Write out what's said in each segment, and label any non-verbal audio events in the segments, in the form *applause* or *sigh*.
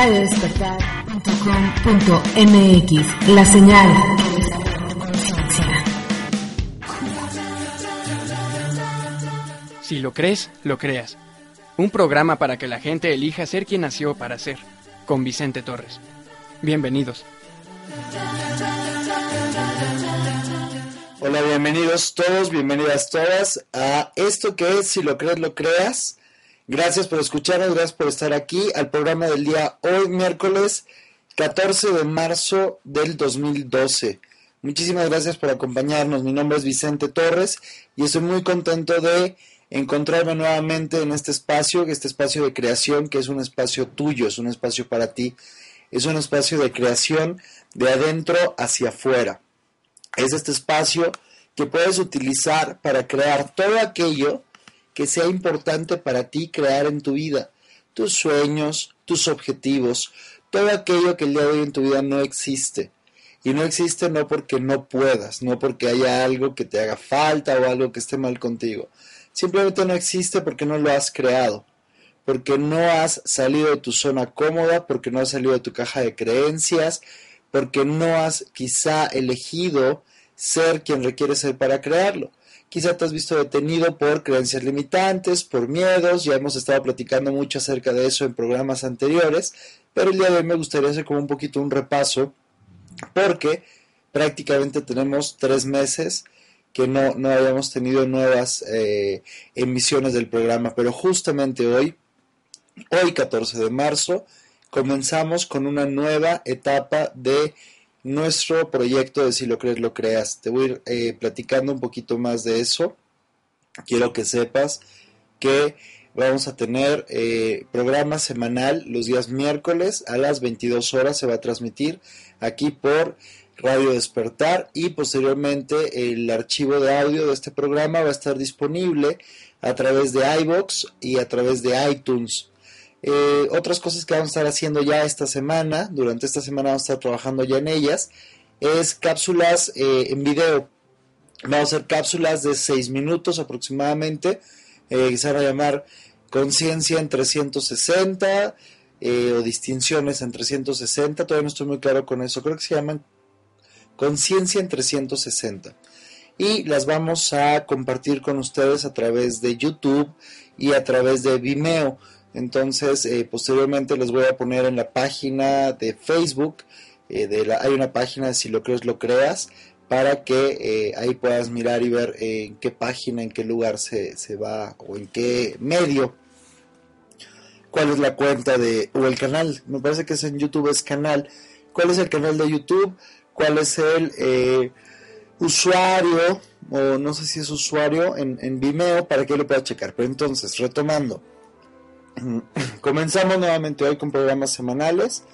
radiodespertar.com.mx La señal Si lo crees, lo creas. Un programa para que la gente elija ser quien nació para ser, con Vicente Torres. Bienvenidos. Hola, bienvenidos todos, bienvenidas todas a esto que es Si lo crees, lo creas. Gracias por escucharnos, gracias por estar aquí al programa del día hoy, miércoles 14 de marzo del 2012. Muchísimas gracias por acompañarnos. Mi nombre es Vicente Torres y estoy muy contento de encontrarme nuevamente en este espacio, este espacio de creación que es un espacio tuyo, es un espacio para ti, es un espacio de creación de adentro hacia afuera. Es este espacio que puedes utilizar para crear todo aquello que sea importante para ti crear en tu vida, tus sueños, tus objetivos, todo aquello que el día de hoy en tu vida no existe. Y no existe no porque no puedas, no porque haya algo que te haga falta o algo que esté mal contigo, Simplemente no existe porque no lo has creado, porque no has salido de tu zona cómoda, porque no has salido de tu caja de creencias, porque no has quizá elegido ser quien requiere ser para crearlo. Quizá te has visto detenido por creencias limitantes, por miedos, ya hemos estado platicando mucho acerca de eso en programas anteriores, pero el día de hoy me gustaría hacer como un poquito un repaso, porque prácticamente tenemos tres meses que no, no habíamos tenido nuevas eh, emisiones del programa, pero justamente hoy, hoy 14 de marzo, comenzamos con una nueva etapa de nuestro proyecto de Si lo crees, lo creas. Te voy a ir eh, platicando un poquito más de eso. Quiero que sepas que vamos a tener eh, programa semanal los días miércoles a las 22 horas. Se va a transmitir aquí por Radio Despertar y posteriormente el archivo de audio de este programa va a estar disponible a través de iBox y a través de iTunes. Eh, otras cosas que vamos a estar haciendo ya esta semana, durante esta semana vamos a estar trabajando ya en ellas, es cápsulas eh, en video. Vamos a hacer cápsulas de 6 minutos aproximadamente, eh, se van a llamar Conciencia en 360 o Distinciones en 360, todavía no estoy muy claro con eso, creo que se llaman Conciencia en 360. Y las vamos a compartir con ustedes a través de YouTube y a través de Vimeo. Entonces, eh, posteriormente les voy a poner en la página de Facebook, eh, de la, hay una página Si lo crees, lo creas, para que eh, ahí puedas mirar y ver en qué página, en qué lugar se, se, va o en qué medio, cuál es la cuenta de, o el canal, me parece que es en YouTube, es canal, cuál es el canal de YouTube, cuál es el usuario, o no sé si es usuario en, en Vimeo para que lo pueda checar. Pero entonces, retomando, *clears throat* comenzamos nuevamente hoy con programas semanales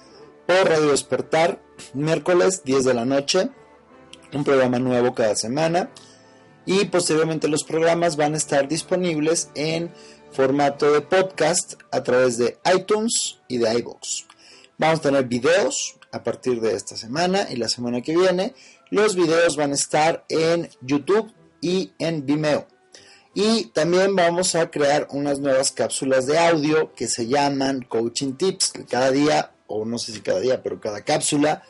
por Radio Despertar, miércoles 10 de la noche, un programa nuevo cada semana. Y posteriormente los programas van a estar disponibles en formato de podcast a través de iTunes y de iBox. Vamos a tener videos, a partir de esta semana y la semana que viene. Los videos van a estar en YouTube y en Vimeo. Y también vamos a crear unas nuevas cápsulas de audio que se llaman Coaching Tips. Cada día, o no sé si cada día, pero cada cápsula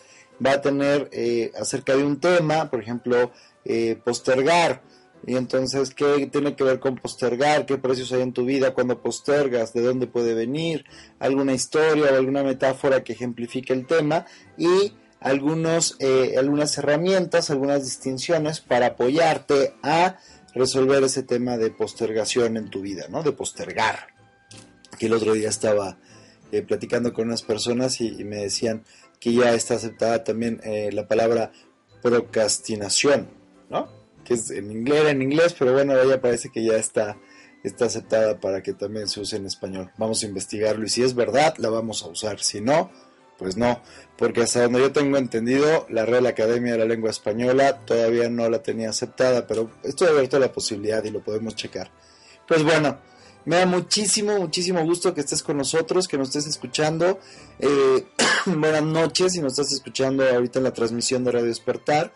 va a tener eh, acerca de un tema, por ejemplo, eh, postergar y entonces, ¿qué tiene que ver con postergar? ¿Qué precios hay en tu vida cuando postergas? ¿De dónde puede venir? ¿Alguna historia o alguna metáfora que ejemplifique el tema? Y algunos, eh, algunas herramientas, algunas distinciones para apoyarte a resolver ese tema de postergación en tu vida, ¿no? De postergar. Que el otro día estaba eh, platicando con unas personas y, me decían que ya está aceptada también eh, la palabra procrastinación, ¿no? que es en inglés, en inglés, pero bueno, ella parece que ya está, está aceptada para que también se use en español. Vamos a investigarlo y si es verdad, la vamos a usar. Si no, pues no, porque hasta donde yo tengo entendido, la Real Academia de la Lengua Española todavía no la tenía aceptada, pero estoy abierto a la posibilidad y lo podemos checar. Pues bueno, me da muchísimo, muchísimo gusto que estés con nosotros, que nos estés escuchando. Eh, *coughs* buenas noches si nos estás escuchando ahorita en la transmisión de Radio Despertar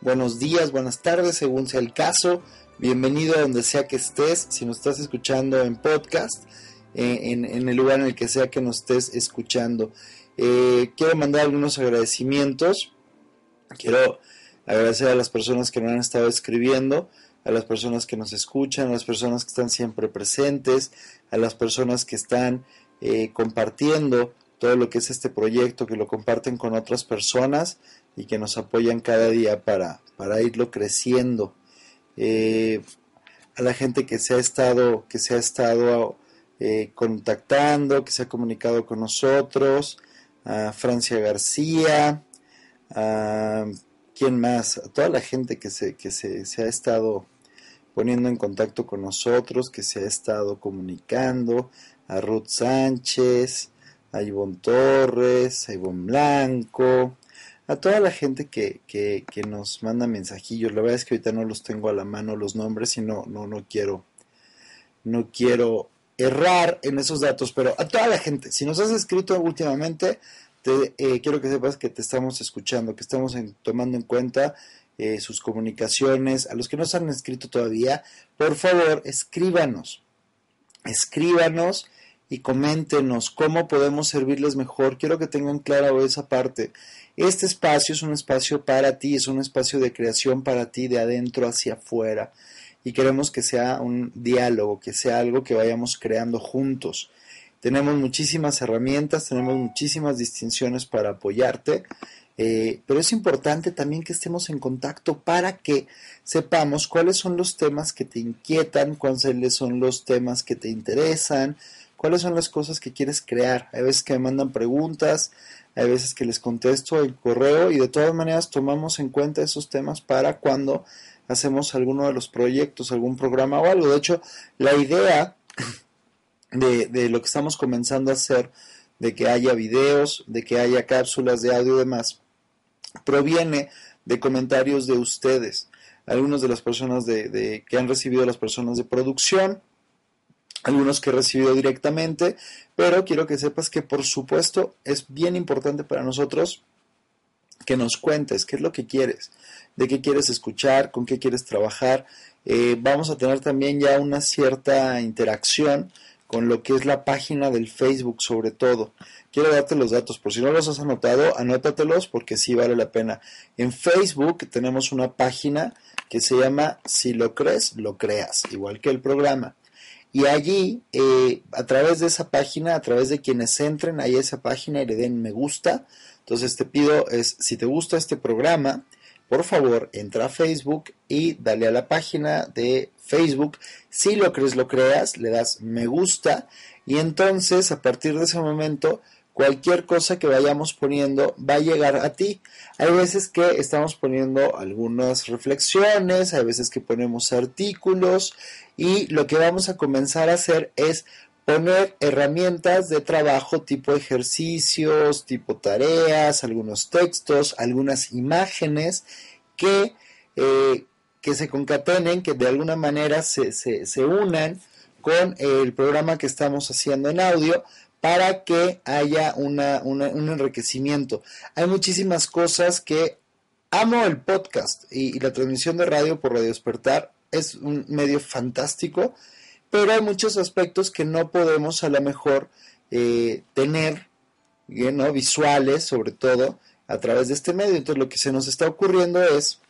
buenos días, buenas tardes, según sea el caso. Bienvenido a donde sea que estés, si nos estás escuchando en podcast. en, el lugar en el que sea que nos estés escuchando. Eh, quiero mandar algunos agradecimientos. Quiero agradecer a las personas que nos han estado escribiendo, a las personas que nos escuchan, a las personas que están siempre presentes, a las personas que están eh, compartiendo todo lo que es este proyecto, que lo comparten con otras personas y que nos apoyan cada día para, para irlo creciendo. Eh, a la gente que se ha estado, que se ha estado contactando, que se ha comunicado con nosotros, a Francia García, a quién más, a toda la gente que se, que se, se ha estado poniendo en contacto con nosotros, que se ha estado comunicando, a Ruth Sánchez, a Ivonne Torres, a Ivonne Blanco, a toda la gente que, que, que, nos manda mensajillos. La verdad es que ahorita no los tengo a la mano los nombres y no, no, no quiero, no quiero errar en esos datos, pero a toda la gente, si nos has escrito últimamente, te, eh, quiero que sepas que te estamos escuchando, que estamos tomando en cuenta eh, sus comunicaciones. A los que no se han escrito todavía, por favor, escríbanos. Escríbanos y coméntenos cómo podemos servirles mejor. Quiero que tengan claro esa parte. Este espacio es un espacio para ti, es un espacio de creación para ti, de adentro hacia afuera. Y queremos que sea un diálogo, que sea algo que vayamos creando juntos. Tenemos muchísimas herramientas, tenemos muchísimas distinciones para apoyarte, eh, pero es importante también que estemos en contacto para que sepamos cuáles son los temas que te inquietan, cuáles son los temas que te interesan, cuáles son las cosas que quieres crear. Hay veces que me mandan preguntas, hay veces que les contesto el correo y de todas maneras tomamos en cuenta esos temas para cuando hacemos alguno de los proyectos, algún programa o algo. De hecho, la idea *laughs* de, de lo que estamos comenzando a hacer, de que haya videos, de que haya cápsulas de audio y demás, proviene de comentarios de ustedes, algunos de las personas de, de, que han recibido las personas de producción, algunos que he recibido directamente, pero quiero que sepas que por supuesto es bien importante para nosotros que nos cuentes qué es lo que quieres, de qué quieres escuchar, con qué quieres trabajar. Eh, vamos a tener también ya una cierta interacción con lo que es la página del Facebook sobre todo. Quiero darte los datos, por si no los has anotado, anótatelos porque sí vale la pena. En Facebook tenemos una página que se llama Si lo crees, lo creas, igual que el programa. Y allí, eh, a través de esa página, a través de quienes entren ahí a esa página y le den me gusta, entonces te pido es, si te gusta este programa, por favor, entra a Facebook y dale a la página de Facebook. Si lo crees, lo creas, le das me gusta y entonces a partir de ese momento cualquier cosa que vayamos poniendo va a llegar a ti. Hay veces que estamos poniendo algunas reflexiones, hay veces que ponemos artículos y lo que vamos a comenzar a hacer es poner herramientas de trabajo tipo ejercicios, tipo tareas, algunos textos, algunas imágenes que, eh, que se concatenen, que de alguna manera se, se, se unan con el programa que estamos haciendo en audio para que haya un enriquecimiento. Hay muchísimas cosas que amo el podcast y, la transmisión de radio por Radio Despertar es un medio fantástico, pero hay muchos aspectos que no podemos a lo mejor eh, tener, ¿no? visuales sobre todo, a través de este medio. Entonces lo que se nos está ocurriendo es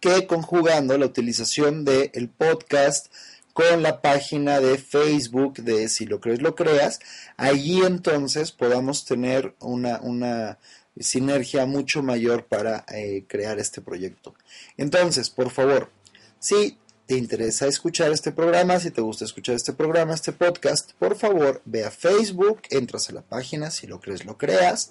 que conjugando la utilización del podcast, con la página de Facebook de Si lo crees, lo creas. Allí entonces podamos tener una, una sinergia mucho mayor para eh, crear este proyecto. Entonces, por favor, si te interesa escuchar este programa, si te gusta escuchar este programa, este podcast, por favor, ve a Facebook, entras a la página, si lo crees, lo creas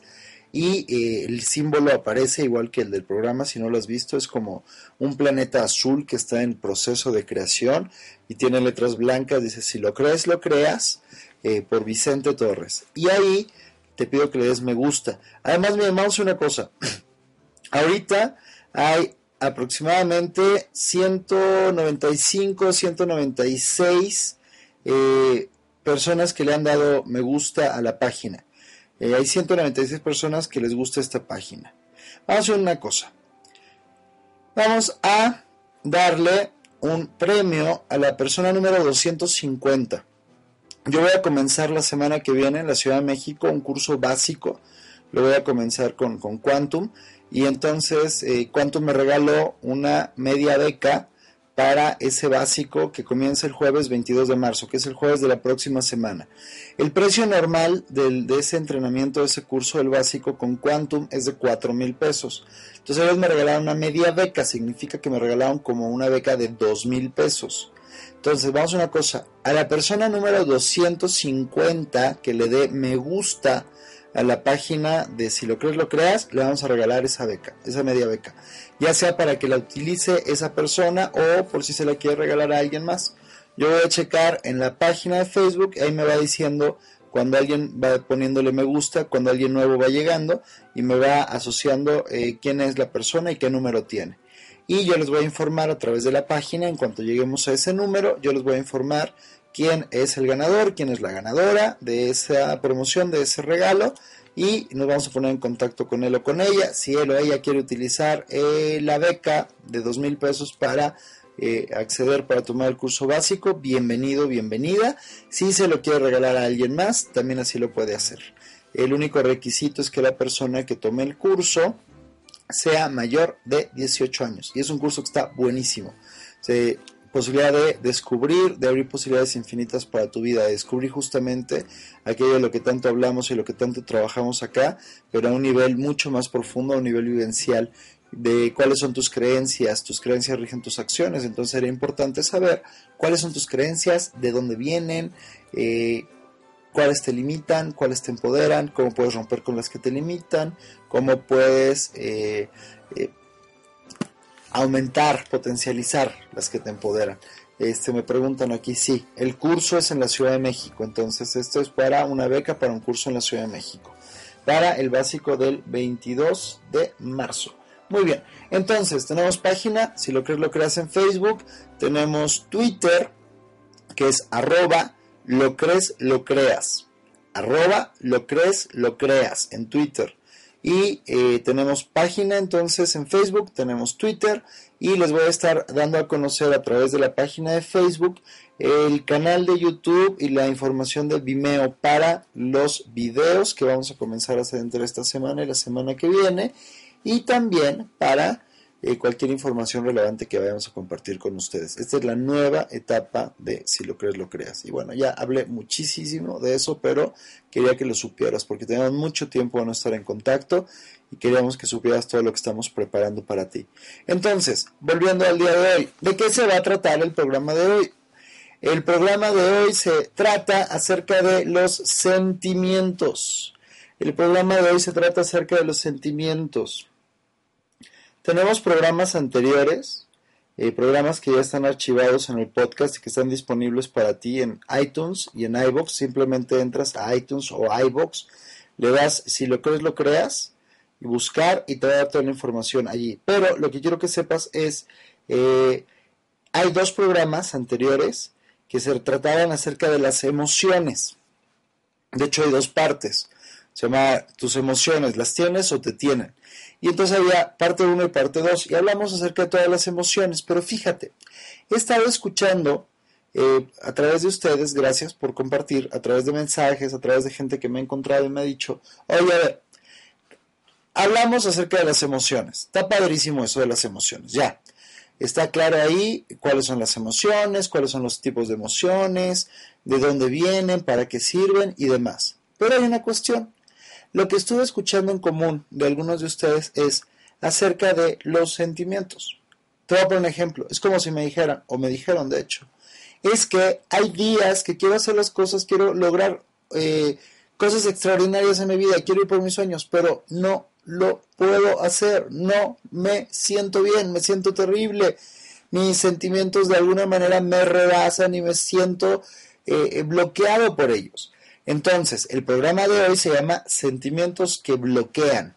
y eh, el símbolo aparece igual que el del programa, si no lo has visto, es como un planeta azul que está en proceso de creación y tiene letras blancas, dice si lo crees, lo creas, eh, por Vicente Torres. Y ahí te pido que le des me gusta. Además, mi hermano, una cosa, *clears throat* ahorita hay aproximadamente 195, 196 eh, personas que le han dado me gusta a la página. Eh, hay 196 personas que les gusta esta página. Vamos a hacer una cosa. Vamos a darle un premio a la persona número 250. Yo voy a comenzar la semana que viene en la Ciudad de México un curso básico. Lo voy a comenzar con, con Quantum. Y entonces eh, Quantum me regaló una media beca para ese básico que comienza el jueves 22 de marzo, que es el jueves de la próxima semana. El precio normal de ese entrenamiento, de ese curso del básico con Quantum es de 4 mil pesos. Entonces ellos me regalaron una media beca, significa que me regalaron como una beca de 2 mil pesos. Entonces vamos a una cosa, a la persona número 250 que le dé me gusta a la página de Si lo crees, lo creas, le vamos a regalar esa beca, esa media beca. Ya sea para que la utilice esa persona o por si se la quiere regalar a alguien más. Yo voy a checar en la página de Facebook, ahí me va diciendo cuando alguien va poniéndole me gusta, cuando alguien nuevo va llegando y me va asociando eh, quién es la persona y qué número tiene. Y yo les voy a informar a través de la página, en cuanto lleguemos a ese número, yo les voy a informar quién es el ganador, quién es la ganadora de esa promoción, de ese regalo, y nos vamos a poner en contacto con él o con ella. Si él o ella quiere utilizar eh, la beca de dos mil pesos para eh, acceder para tomar el curso básico, bienvenido, bienvenida. Si se lo quiere regalar a alguien más, también así lo puede hacer. El único requisito es que la persona que tome el curso sea mayor de 18 años. Y es un curso que está buenísimo. Posibilidad de descubrir, de abrir posibilidades infinitas para tu vida, de descubrir justamente aquello de lo que tanto hablamos y lo que tanto trabajamos acá, pero a un nivel mucho más profundo, a un nivel vivencial de cuáles son tus creencias, tus creencias rigen tus acciones, entonces sería importante saber cuáles son tus creencias, de dónde vienen, eh, cuáles te limitan, cuáles te empoderan, cómo puedes romper con las que te limitan, cómo puedes eh, eh, aumentar, potencializar las que te empoderan. Este, me preguntan aquí, sí, el curso es en la Ciudad de México, entonces esto es para una beca para un curso en la Ciudad de México, para el básico del 22 de marzo. Muy bien, entonces tenemos página, si lo crees lo creas en Facebook, tenemos Twitter, que es arroba lo crees lo creas, arroba lo crees lo creas en Twitter. Y eh, tenemos página entonces en Facebook, tenemos Twitter y les voy a estar dando a conocer a través de la página de Facebook el canal de YouTube y la información de Vimeo para los videos que vamos a comenzar a hacer entre esta semana y la semana que viene y también para eh, cualquier información relevante que vayamos a compartir con ustedes. Esta es la nueva etapa de Si lo crees, lo creas. Y bueno, ya hablé muchísimo de eso, pero quería que lo supieras porque tenemos mucho tiempo de no estar en contacto y queríamos que supieras todo lo que estamos preparando para ti. Entonces, volviendo al día de hoy, ¿de qué se va a tratar el programa de hoy? El programa de hoy se trata acerca de los sentimientos. El programa de hoy se trata acerca de los sentimientos. Tenemos programas anteriores, eh, programas que ya están archivados en el podcast y que están disponibles para ti en iTunes y en iBox. Simplemente entras a iTunes o iBox, le das, si lo crees, lo creas, y buscar y te va a dar toda la información allí. Pero lo que quiero que sepas es, eh, hay dos programas anteriores que se trataban acerca de las emociones. De hecho, hay dos partes. Se llama tus emociones, ¿las tienes o te tienen? Y entonces había parte 1 y parte 2 y hablamos acerca de todas las emociones. Pero fíjate, he estado escuchando eh, a través de ustedes, gracias por compartir, a través de mensajes, a través de gente que me ha encontrado y me ha dicho, oye, a ver, hablamos acerca de las emociones. Está padrísimo eso de las emociones, ya. Está claro ahí cuáles son las emociones, cuáles son los tipos de emociones, de dónde vienen, para qué sirven y demás. Pero hay una cuestión. Lo que estuve escuchando en común de algunos de ustedes es acerca de los sentimientos. Te voy a poner un ejemplo. Es como si me dijeran, o me dijeron de hecho, es que hay días que quiero hacer las cosas, quiero lograr eh, cosas extraordinarias en mi vida, quiero ir por mis sueños, pero no lo puedo hacer, no me siento bien, me siento terrible, mis sentimientos de alguna manera me rebasan y me siento eh, bloqueado por ellos. Entonces, el programa de hoy se llama Sentimientos que bloquean.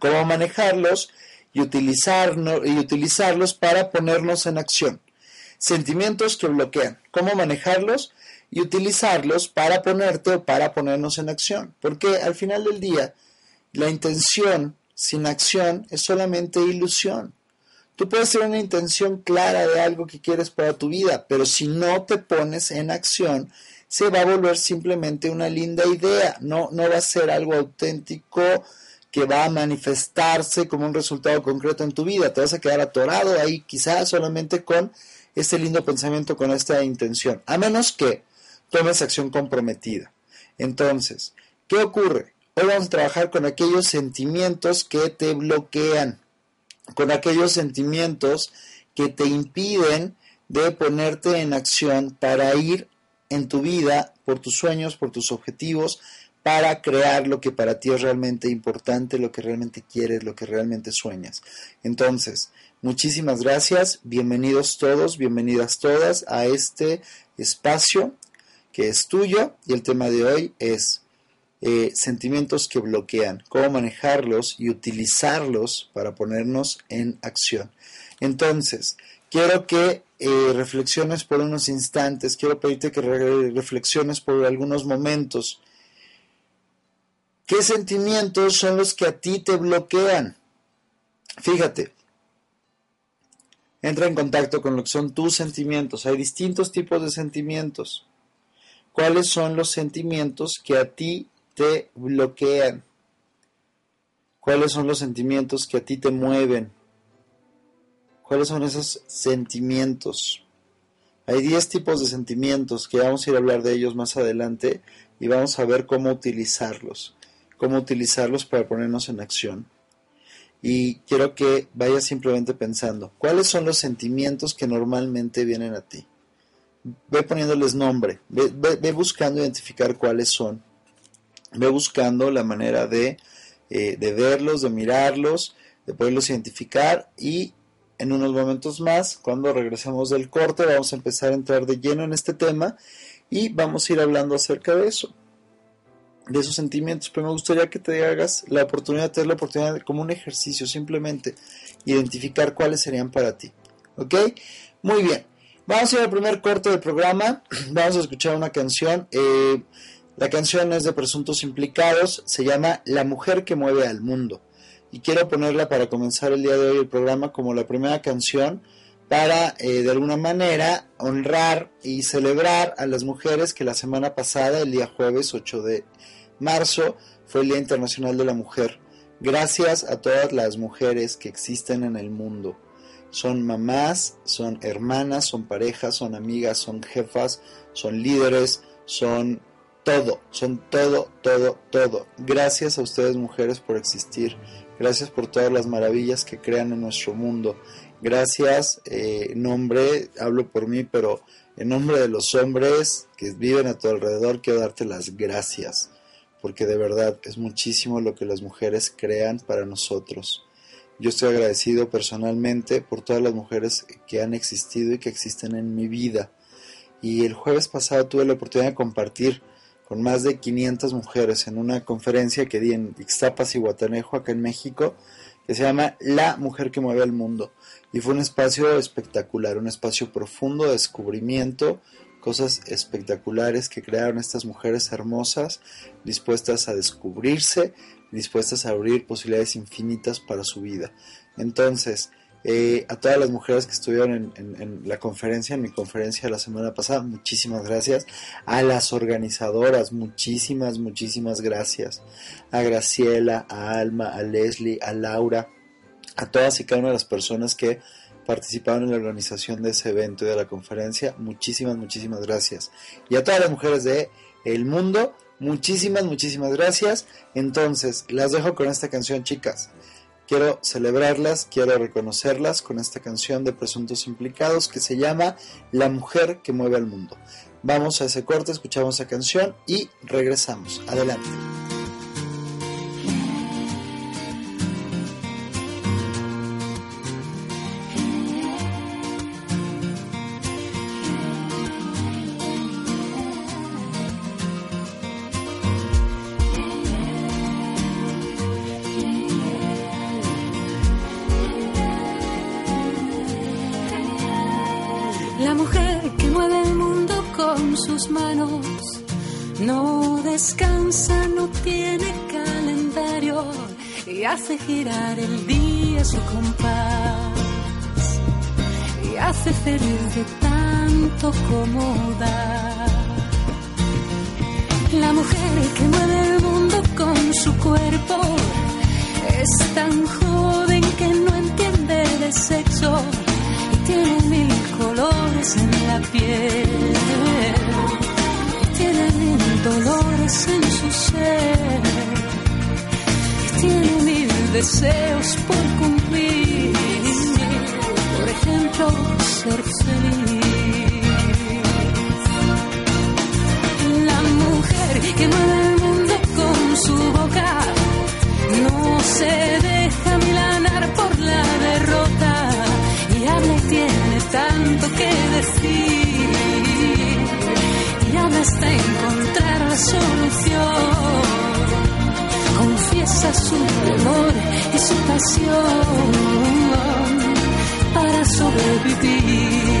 Cómo manejarlos y, y utilizarlos para ponernos en acción. Sentimientos que bloquean. Cómo manejarlos y utilizarlos para ponerte o para ponernos en acción. Porque al final del día, la intención sin acción es solamente ilusión. Tú puedes tener una intención clara de algo que quieres para tu vida, pero si no te pones en acción, se va a volver simplemente una linda idea, no, no va a ser algo auténtico que va a manifestarse como un resultado concreto en tu vida, te vas a quedar atorado ahí quizás solamente con este lindo pensamiento, con esta intención, a menos que tomes acción comprometida. Entonces, ¿qué ocurre? Hoy vamos a trabajar con aquellos sentimientos que te bloquean, con aquellos sentimientos que te impiden de ponerte en acción para ir en tu vida por tus sueños, por tus objetivos, para crear lo que para ti es realmente importante, lo que realmente quieres, lo que realmente sueñas. Entonces, muchísimas gracias, bienvenidos todos, bienvenidas todas a este espacio que es tuyo y el tema de hoy es eh, sentimientos que bloquean, cómo manejarlos y utilizarlos para ponernos en acción. Entonces, quiero que eh, reflexiones por unos instantes, quiero pedirte que reflexiones por algunos momentos. ¿Qué sentimientos son los que a ti te bloquean? Fíjate, entra en contacto con lo que son tus sentimientos. Hay distintos tipos de sentimientos. ¿Cuáles son los sentimientos que a ti te bloquean? ¿Cuáles son los sentimientos que a ti te mueven? ¿Cuáles son esos sentimientos? Hay 10 tipos de sentimientos que vamos a ir a hablar de ellos más adelante y vamos a ver cómo utilizarlos, cómo utilizarlos para ponernos en acción. Y quiero que vayas simplemente pensando, ¿cuáles son los sentimientos que normalmente vienen a ti? ve poniéndoles nombre, ve, buscando identificar cuáles son, ve buscando la manera de, eh, de verlos, de mirarlos, de poderlos identificar y en unos momentos más, cuando regresemos del corte, vamos a empezar a entrar de lleno en este tema y vamos a ir hablando acerca de eso, de esos sentimientos. Pero me gustaría que te hagas la oportunidad de tener la oportunidad como un ejercicio, simplemente identificar cuáles serían para ti. ¿Ok? Muy bien. Vamos a ir al primer corte del programa. *clears throat* Vamos a escuchar una canción. Eh, la canción es de Presuntos Implicados. Se llama La mujer que mueve al mundo. Y quiero ponerla para comenzar el día de hoy el programa como la primera canción para eh, de alguna manera honrar y celebrar a las mujeres que la semana pasada, el día jueves 8 de marzo, fue el Día Internacional de la Mujer. Gracias a todas las mujeres que existen en el mundo son mamás, son hermanas, son parejas, son amigas, son jefas, son líderes, son todo, son todo, todo, todo. Gracias a ustedes mujeres por existir. Gracias por todas las maravillas que crean en nuestro mundo. Gracias, eh, nombre, hablo por mí, pero en nombre de los hombres que viven a tu alrededor, quiero darte las gracias, porque de verdad es muchísimo lo que las mujeres crean para nosotros. Yo estoy agradecido personalmente por todas las mujeres que han existido y que existen en mi vida. Y el jueves pasado tuve la oportunidad de compartir con más de 500 mujeres en una conferencia que di en Ixtapas y Guatanejo, acá en México, que se llama La Mujer que Mueve al Mundo. Y fue un espacio espectacular, un espacio profundo de descubrimiento, cosas espectaculares que crearon estas mujeres hermosas, dispuestas a descubrirse, dispuestas a abrir posibilidades infinitas para su vida. Entonces, eh, a todas las mujeres que estuvieron en, la conferencia, en mi conferencia la semana pasada, muchísimas gracias. A las organizadoras, muchísimas, muchísimas gracias. A Graciela, a Alma, a Leslie, a Laura, a todas y cada una de las personas que participaron en la organización de ese evento y de la conferencia, muchísimas, muchísimas gracias. Y a todas las mujeres de mundo, Muchísimas, muchísimas gracias. Entonces, las dejo con esta canción, chicas. Quiero celebrarlas, quiero reconocerlas con esta canción de Presuntos Implicados que se llama La mujer que mueve al mundo. Vamos a ese corte, escuchamos esa canción y regresamos. Adelante. Hace girar el día su compás y hace feliz de tanto como da. La mujer que mueve el mundo con su cuerpo es tan joven que no entiende de sexo y tiene mil colores en la piel. Tiene mil dolores en su ser. Tiene mil deseos por cumplir. Por ejemplo, ser feliz. La mujer que mueve el mundo con su boca no se deja milanar por la derrota y habla tiene tanto que decir y habla hasta encontrar la solución su dolor y su pasión para sobrevivir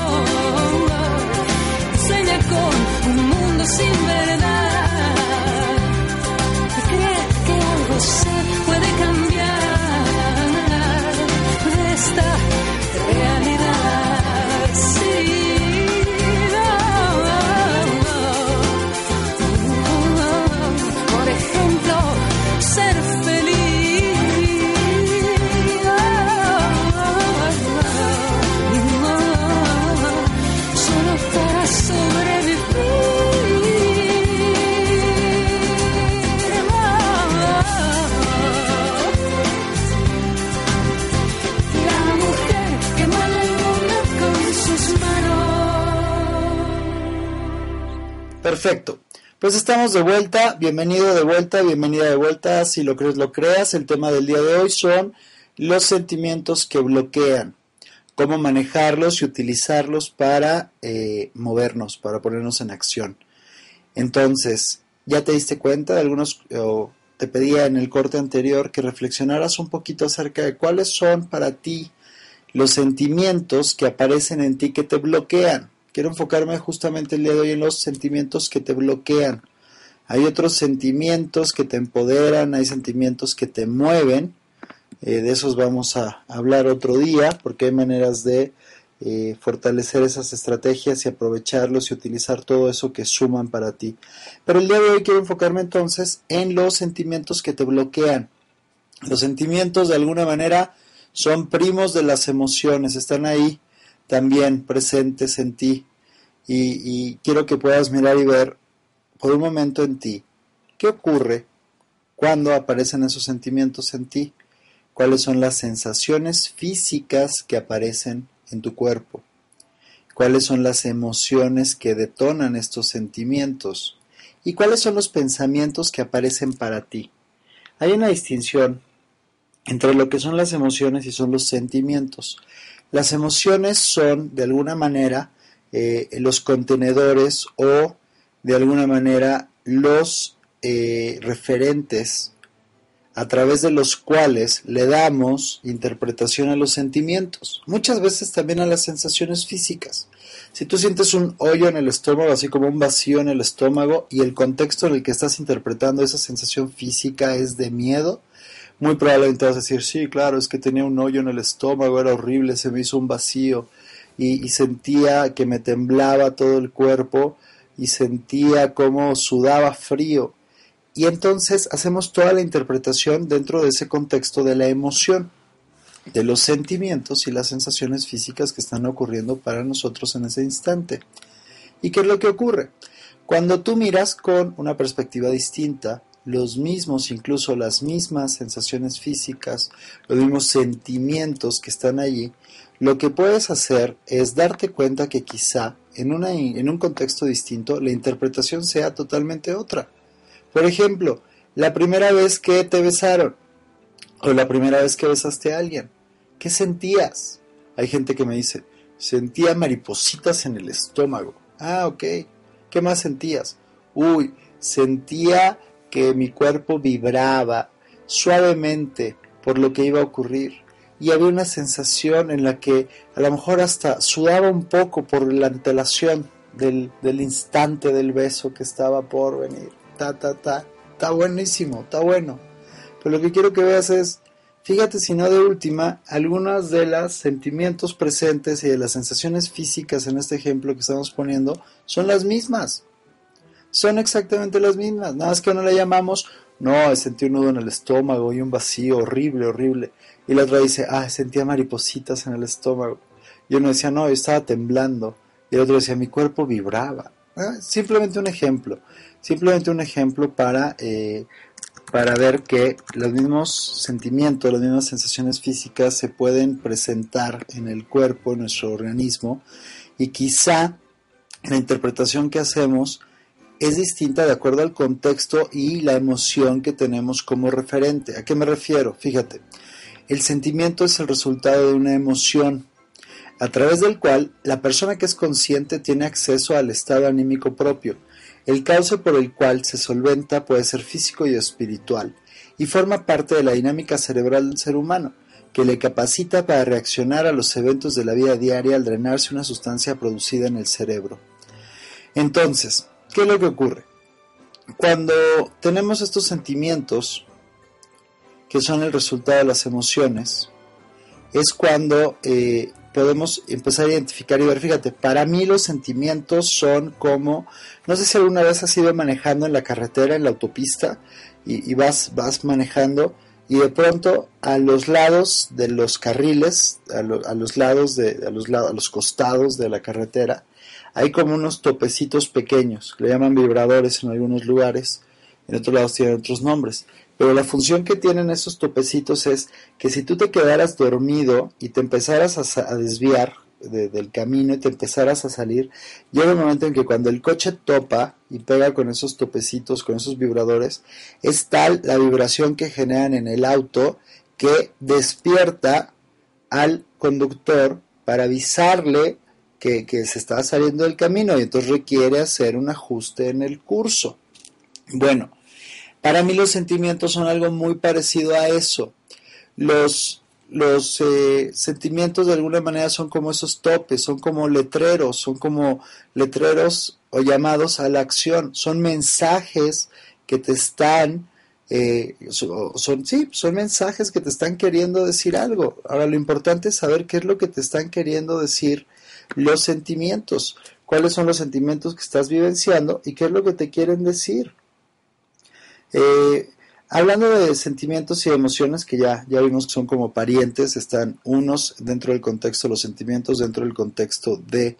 Perfecto. Pues estamos de vuelta, bienvenido de vuelta, bienvenida de vuelta, si lo crees, lo creas. El tema del día de hoy son los sentimientos que bloquean, cómo manejarlos y utilizarlos para eh, movernos, para ponernos en acción. Entonces, ya te diste cuenta de algunos, o te pedía en el corte anterior que reflexionaras un poquito acerca de cuáles son para ti los sentimientos que aparecen en ti que te bloquean. Quiero enfocarme justamente el día de hoy en los sentimientos que te bloquean. Hay otros sentimientos que te empoderan, hay sentimientos que te mueven. Eh, de esos vamos a hablar otro día porque hay maneras de eh, fortalecer esas estrategias y aprovecharlos y utilizar todo eso que suman para ti. Pero el día de hoy quiero enfocarme entonces en los sentimientos que te bloquean. Los sentimientos de alguna manera son primos de las emociones, están ahí también presentes en ti. Y, y quiero que puedas mirar y ver por un momento en ti qué ocurre cuando aparecen esos sentimientos en ti, cuáles son las sensaciones físicas que aparecen en tu cuerpo, cuáles son las emociones que detonan estos sentimientos y cuáles son los pensamientos que aparecen para ti. Hay una distinción entre lo que son las emociones y son los sentimientos. Las emociones son, de alguna manera, eh, los contenedores o, de alguna manera, los eh, referentes a través de los cuales le damos interpretación a los sentimientos, muchas veces también a las sensaciones físicas. Si tú sientes un hoyo en el estómago, así como un vacío en el estómago, y el contexto en el que estás interpretando esa sensación física es de miedo, muy probablemente vas a decir, sí, claro, es que tenía un hoyo en el estómago, era horrible, se me hizo un vacío, y, y sentía que me temblaba todo el cuerpo, y sentía como sudaba frío. Y entonces hacemos toda la interpretación dentro de ese contexto de la emoción. de los sentimientos y las sensaciones físicas que están ocurriendo para nosotros en ese instante. ¿Y qué es lo que ocurre? Cuando tú miras con una perspectiva distinta, los mismos, incluso las mismas sensaciones físicas, los mismos sentimientos que están allí, lo que puedes hacer es darte cuenta que quizá en, una, en un contexto distinto la interpretación sea totalmente otra. Por ejemplo, la primera vez que te besaron o la primera vez que besaste a alguien, ¿qué sentías? Hay gente que me dice, sentía maripositas en el estómago. Ah, ok. ¿Qué más sentías? Uy, sentía que mi cuerpo vibraba suavemente por lo que iba a ocurrir y había una sensación en la que a lo mejor hasta sudaba un poco por la antelación del, del instante del beso que estaba por venir. Ta, ta, ta. Está buenísimo, está bueno. Pero lo que quiero que veas es, fíjate si no de última, algunos de los sentimientos presentes y de las sensaciones físicas en este ejemplo que estamos poniendo son las mismas son exactamente las mismas, nada más que no le llamamos, no, sentí un nudo en el estómago y un vacío horrible, horrible. Y la otra dice, ah, sentía maripositas en el estómago. Y uno decía, no, yo estaba temblando. Y el otro decía, mi cuerpo vibraba. Ah, simplemente un ejemplo, simplemente un ejemplo para, eh, para ver que los mismos sentimientos, las mismas sensaciones físicas se pueden presentar en el cuerpo, en nuestro organismo, y quizá la interpretación que hacemos es distinta de acuerdo al contexto y la emoción que tenemos como referente. ¿A qué me refiero? Fíjate, el sentimiento es el resultado de una emoción a través del cual la persona que es consciente tiene acceso al estado anímico propio. El cauce por el cual se solventa puede ser físico y espiritual y forma parte de la dinámica cerebral del ser humano, que le capacita para reaccionar a los eventos de la vida diaria al drenarse una sustancia producida en el cerebro. Entonces, ¿Qué es lo que ocurre? Cuando tenemos estos sentimientos, que son el resultado de las emociones, es cuando eh, podemos empezar a identificar y ver, fíjate, para mí los sentimientos son como, no sé si alguna vez has ido manejando en la carretera, en la autopista, y, vas, vas manejando, y de pronto a los lados de los carriles, a, los lados de, a los, a los costados de la carretera, hay como unos topecitos pequeños, le llaman vibradores en algunos lugares, en otros lados tienen otros nombres. Pero la función que tienen esos topecitos es que si tú te quedaras dormido y te empezaras a, desviar del camino y te empezaras a salir, llega un momento en que cuando el coche topa y pega con esos topecitos, con esos vibradores, es tal la vibración que generan en el auto que despierta al conductor para avisarle que, se está saliendo del camino y entonces requiere hacer un ajuste en el curso. Bueno, para mí los sentimientos son algo muy parecido a eso. Los, los eh, sentimientos de alguna manera son como esos topes, son como letreros, son como letreros o llamados a la acción, son mensajes que te están, eh, son, sí, son mensajes que te están queriendo decir algo. Ahora lo importante es saber qué es lo que te están queriendo decir los sentimientos. ¿Cuáles son los sentimientos que estás vivenciando y qué es lo que te quieren decir? Eh, hablando de sentimientos y emociones que ya, ya vimos que son como parientes, están unos dentro del contexto de los sentimientos, dentro del contexto de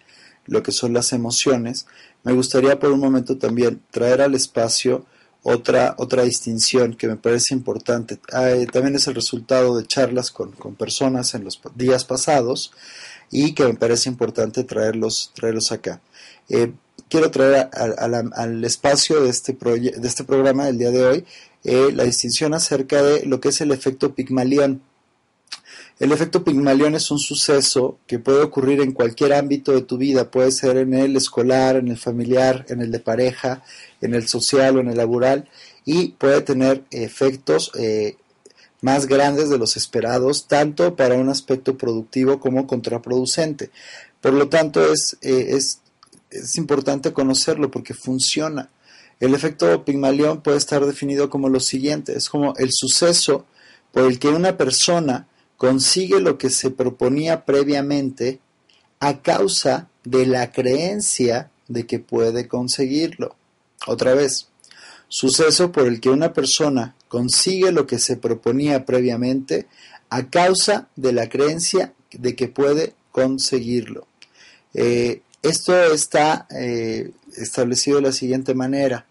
lo que son las emociones, me gustaría por un momento también traer al espacio otra, otra distinción que me parece importante. también es el resultado de charlas con, con personas en los días pasados y que me parece importante traerlos, traerlos acá. Eh, quiero traer al espacio de este, de este programa del día de hoy eh, la distinción acerca de lo que es el efecto Pigmalión. El efecto Pigmalión es un suceso que puede ocurrir en cualquier ámbito de tu vida, puede ser en el escolar, en el familiar, en el de pareja, en el social o en el laboral, y puede tener efectos eh, más grandes de los esperados, tanto para un aspecto productivo como contraproducente. Por lo tanto, es, eh, es, es importante conocerlo porque funciona. El efecto Pigmalión puede estar definido como lo siguiente, es como el suceso por el que una persona consigue lo que se proponía previamente a causa de la creencia de que puede conseguirlo. Otra vez, suceso por el que una persona consigue lo que se proponía previamente a causa de la creencia de que puede conseguirlo. Eh, esto está eh, establecido de la siguiente manera.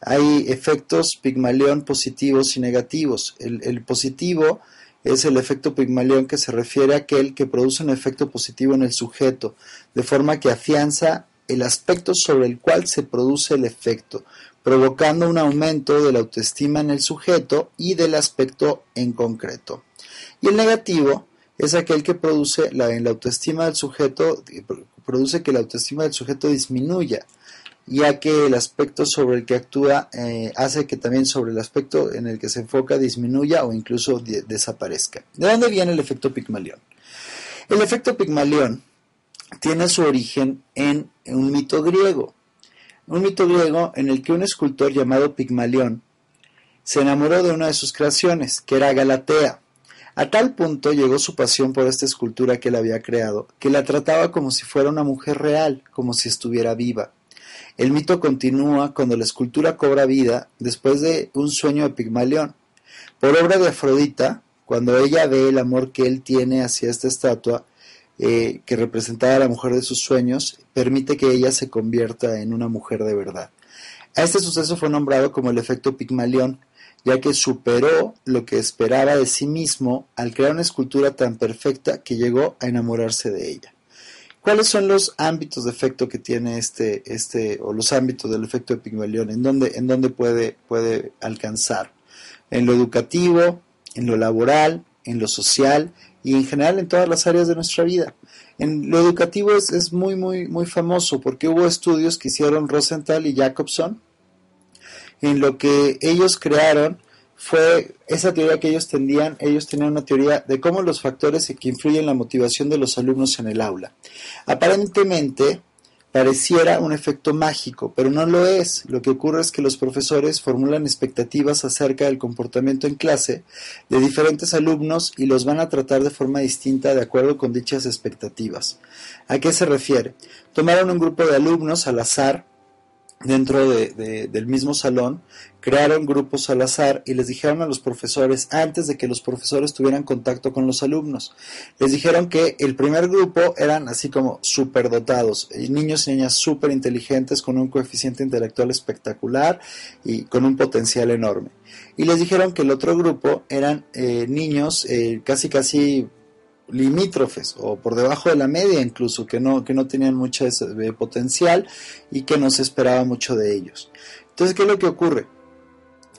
Hay efectos Pigmalión positivos y negativos. El, positivo es el efecto Pigmalión que se refiere a aquel que produce un efecto positivo en el sujeto, de forma que afianza el aspecto sobre el cual se produce el efecto, provocando un aumento de la autoestima en el sujeto y del aspecto en concreto. Y el negativo es aquel que produce la, en la autoestima del sujeto, produce que la autoestima del sujeto disminuya, ya que el aspecto sobre el que actúa eh, hace que también sobre el aspecto en el que se enfoca disminuya o incluso desaparezca. ¿De dónde viene el efecto Pigmalión? El efecto Pigmalión tiene su origen en un mito griego, un mito griego en el que un escultor llamado Pigmalión se enamoró de una de sus creaciones, que era Galatea. A tal punto llegó su pasión por esta escultura que él había creado, que la trataba como si fuera una mujer real, como si estuviera viva. El mito continúa cuando la escultura cobra vida después de un sueño de Pigmalión. Por obra de Afrodita, cuando ella ve el amor que él tiene hacia esta estatua, eh, que representaba a la mujer de sus sueños, permite que ella se convierta en una mujer de verdad. A este suceso fue nombrado como el efecto Pigmalión, ya que superó lo que esperaba de sí mismo al crear una escultura tan perfecta que llegó a enamorarse de ella. ¿Cuáles son los ámbitos de efecto que tiene este, este, o los ámbitos del efecto de Pigmalión? ¿En dónde, en dónde puede, puede alcanzar? En lo educativo, en lo laboral, en lo social y en general en todas las áreas de nuestra vida. En lo educativo es, es muy, muy, muy famoso porque hubo estudios que hicieron Rosenthal y Jacobson en lo que ellos crearon fue esa teoría que ellos tenían, ellos tenían una teoría de cómo los factores que influyen en la motivación de los alumnos en el aula. Aparentemente pareciera un efecto mágico, pero no lo es. Lo que ocurre es que los profesores formulan expectativas acerca del comportamiento en clase de diferentes alumnos y los van a tratar de forma distinta de acuerdo con dichas expectativas. ¿A qué se refiere? Tomaron un grupo de alumnos al azar dentro del mismo salón, crearon grupos al azar y les dijeron a los profesores, antes de que los profesores tuvieran contacto con los alumnos, les dijeron que el primer grupo eran así como superdotados, niños y niñas súper inteligentes con un coeficiente intelectual espectacular y con un potencial enorme. Y les dijeron que el otro grupo eran eh, niños eh, casi casi limítrofes o por debajo de la media incluso, que no, que no tenían mucho potencial y que no se esperaba mucho de ellos. Entonces, ¿qué es lo que ocurre?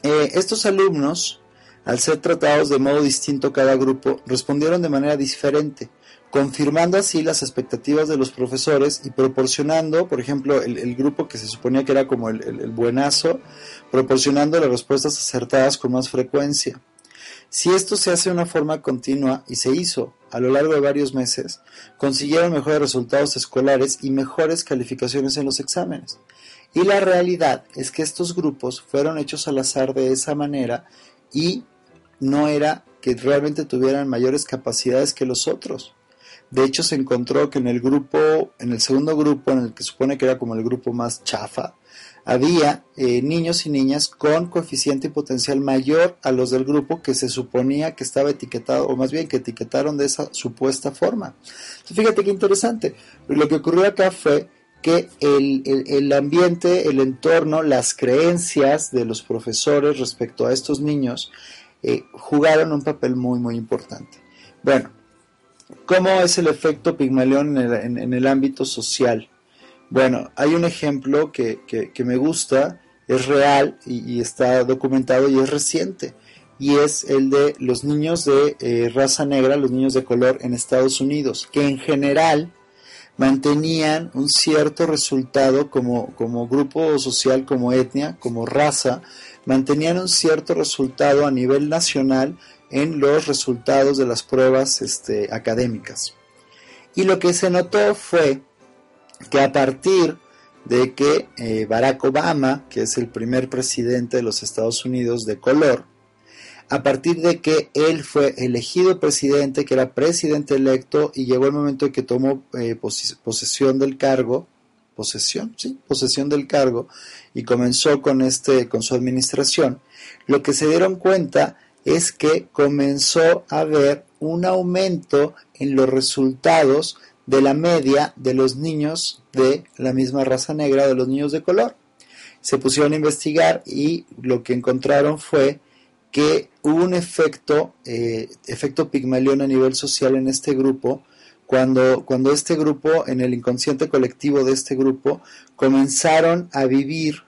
Eh, estos alumnos, al ser tratados de modo distinto cada grupo, respondieron de manera diferente, confirmando así las expectativas de los profesores y proporcionando, por ejemplo, el, grupo que se suponía que era como el, el buenazo, proporcionando las respuestas acertadas con más frecuencia. Si esto se hace de una forma continua, y se hizo a lo largo de varios meses, consiguieron mejores resultados escolares y mejores calificaciones en los exámenes. Y la realidad es que estos grupos fueron hechos al azar de esa manera y no era que realmente tuvieran mayores capacidades que los otros. De hecho, se encontró que en el grupo, en el segundo grupo, en el que supone que era como el grupo más chafa, había eh, niños y niñas con coeficiente y potencial mayor a los del grupo que se suponía que estaba etiquetado, o más bien que etiquetaron de esa supuesta forma. fíjate qué interesante. Lo que ocurrió acá fue que el, ambiente, el entorno, las creencias de los profesores respecto a estos niños eh, jugaron un papel muy, muy importante. Bueno, ¿cómo es el efecto Pigmalión en el ámbito social? Bueno, hay un ejemplo que, me gusta, es real y, está documentado y es reciente. Y es el de los niños de eh, raza negra, los niños de color en Estados Unidos, que en general mantenían un cierto resultado como, como grupo social, como etnia, como raza, mantenían un cierto resultado a nivel nacional en los resultados de las pruebas este, académicas. Y lo que se notó fue que a partir de que eh, Barack Obama, que es el primer presidente de los Estados Unidos de color, a partir de que él fue elegido presidente, que era presidente electo y llegó el momento en que tomó eh, posesión del cargo, posesión, sí, posesión del cargo y comenzó con este con su administración, lo que se dieron cuenta es que comenzó a haber un aumento en los resultados de la media de los niños de la misma raza negra, de los niños de color. Se pusieron a investigar y lo que encontraron fue que hubo un efecto, eh, efecto Pigmalión a nivel social en este grupo, cuando, cuando este grupo, en el inconsciente colectivo de este grupo, comenzaron a vivir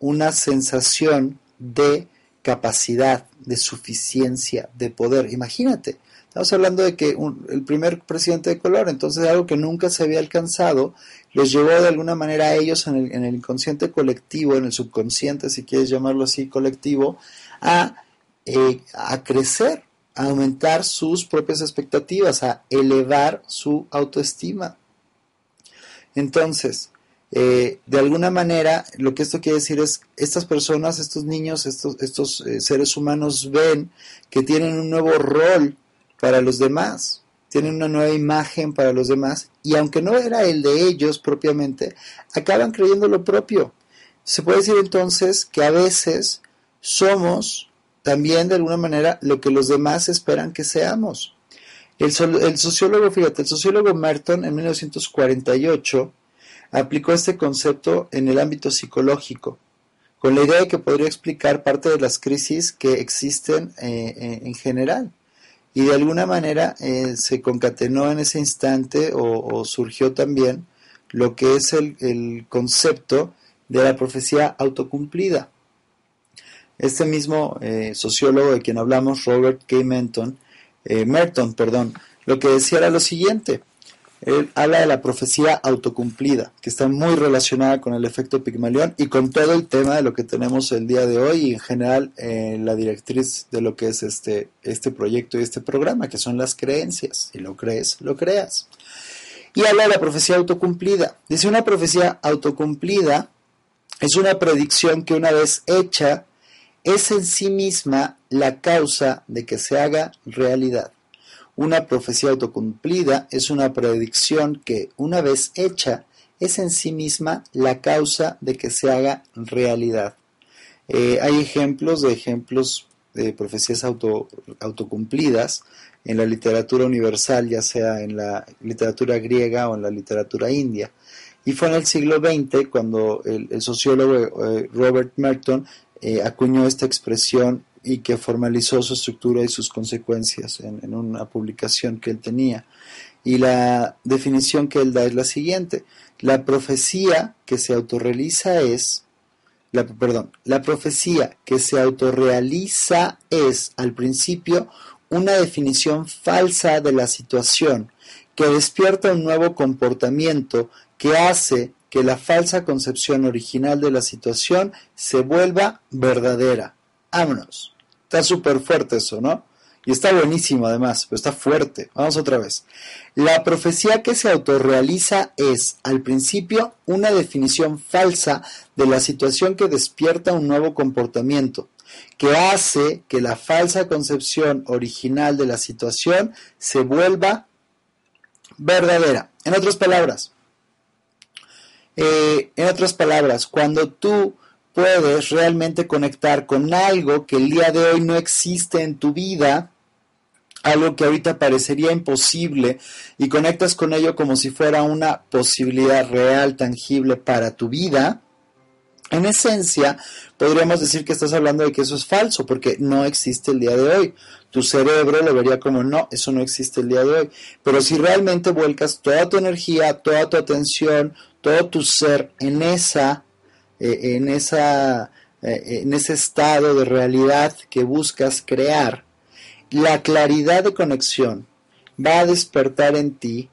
una sensación de capacidad, de suficiencia, de poder. Imagínate, estamos hablando de que el primer presidente de color, entonces algo que nunca se había alcanzado, los llevó de alguna manera a ellos en el, en el inconsciente colectivo, en el subconsciente, si quieres llamarlo así, colectivo, a, eh, a crecer, a aumentar sus propias expectativas, a elevar su autoestima. Entonces, eh, de alguna manera, lo que esto quiere decir es, estas personas, estos niños, estos, estos eh, seres humanos ven que tienen un nuevo rol para los demás, tienen una nueva imagen para los demás, y aunque no era el de ellos propiamente, acaban creyendo lo propio. Se puede decir entonces que a veces somos también de alguna manera lo que los demás esperan que seamos. El, sociólogo, fíjate, el sociólogo Merton en 1948 aplicó este concepto en el ámbito psicológico, con la idea de que podría explicar parte de las crisis que existen eh, eh, en general. Y de alguna manera eh, se concatenó en ese instante o, surgió también lo que es el, el, concepto de la profecía autocumplida. Este mismo sociólogo de quien hablamos, Robert K. Merton, Merton, perdón, lo que decía era lo siguiente, él habla de la profecía autocumplida, que está muy relacionada con el efecto Pigmalión y con todo el tema de lo que tenemos el día de hoy y en general eh, la directriz de lo que es este, este proyecto y este programa, que son las creencias. Si lo crees, lo creas. Y habla de la profecía autocumplida. Dice una profecía autocumplida es una predicción que una vez hecha es en sí misma la causa de que se haga realidad. Una profecía autocumplida es una predicción que, una vez hecha, es en sí misma la causa de que se haga realidad. Eh, hay ejemplos de ejemplos de profecías auto, autocumplidas en la literatura universal, ya sea en la literatura griega o en la literatura india. Y fue en el siglo XX cuando el, sociólogo eh, Robert Merton eh, acuñó esta expresión y que formalizó su estructura y sus consecuencias en, una publicación que él tenía. Y la definición que él da es la siguiente. La profecía que se autorrealiza es, la, perdón, la profecía que se autorrealiza es, al principio, una definición falsa de la situación que despierta un nuevo comportamiento que hace que la falsa concepción original de la situación se vuelva verdadera. Vámonos. Está súper fuerte eso, ¿no? Y está buenísimo además, pero está fuerte. Vamos otra vez. La profecía que se autorrealiza es, al principio, una definición falsa de la situación que despierta un nuevo comportamiento, que hace que la falsa concepción original de la situación se vuelva verdadera. En otras palabras, eh, en otras palabras, cuando tú puedes realmente conectar con algo que el día de hoy no existe en tu vida, algo que ahorita parecería imposible, y conectas con ello como si fuera una posibilidad real, tangible para tu vida, en esencia, podríamos decir que estás hablando de que eso es falso, porque no existe el día de hoy. Tu cerebro lo vería como no, eso no existe el día de hoy. Pero si realmente vuelcas toda tu energía, toda tu atención, todo tu ser en esa eh, en, esa, eh, en ese estado de realidad que buscas crear, la claridad de conexión va a despertar en ti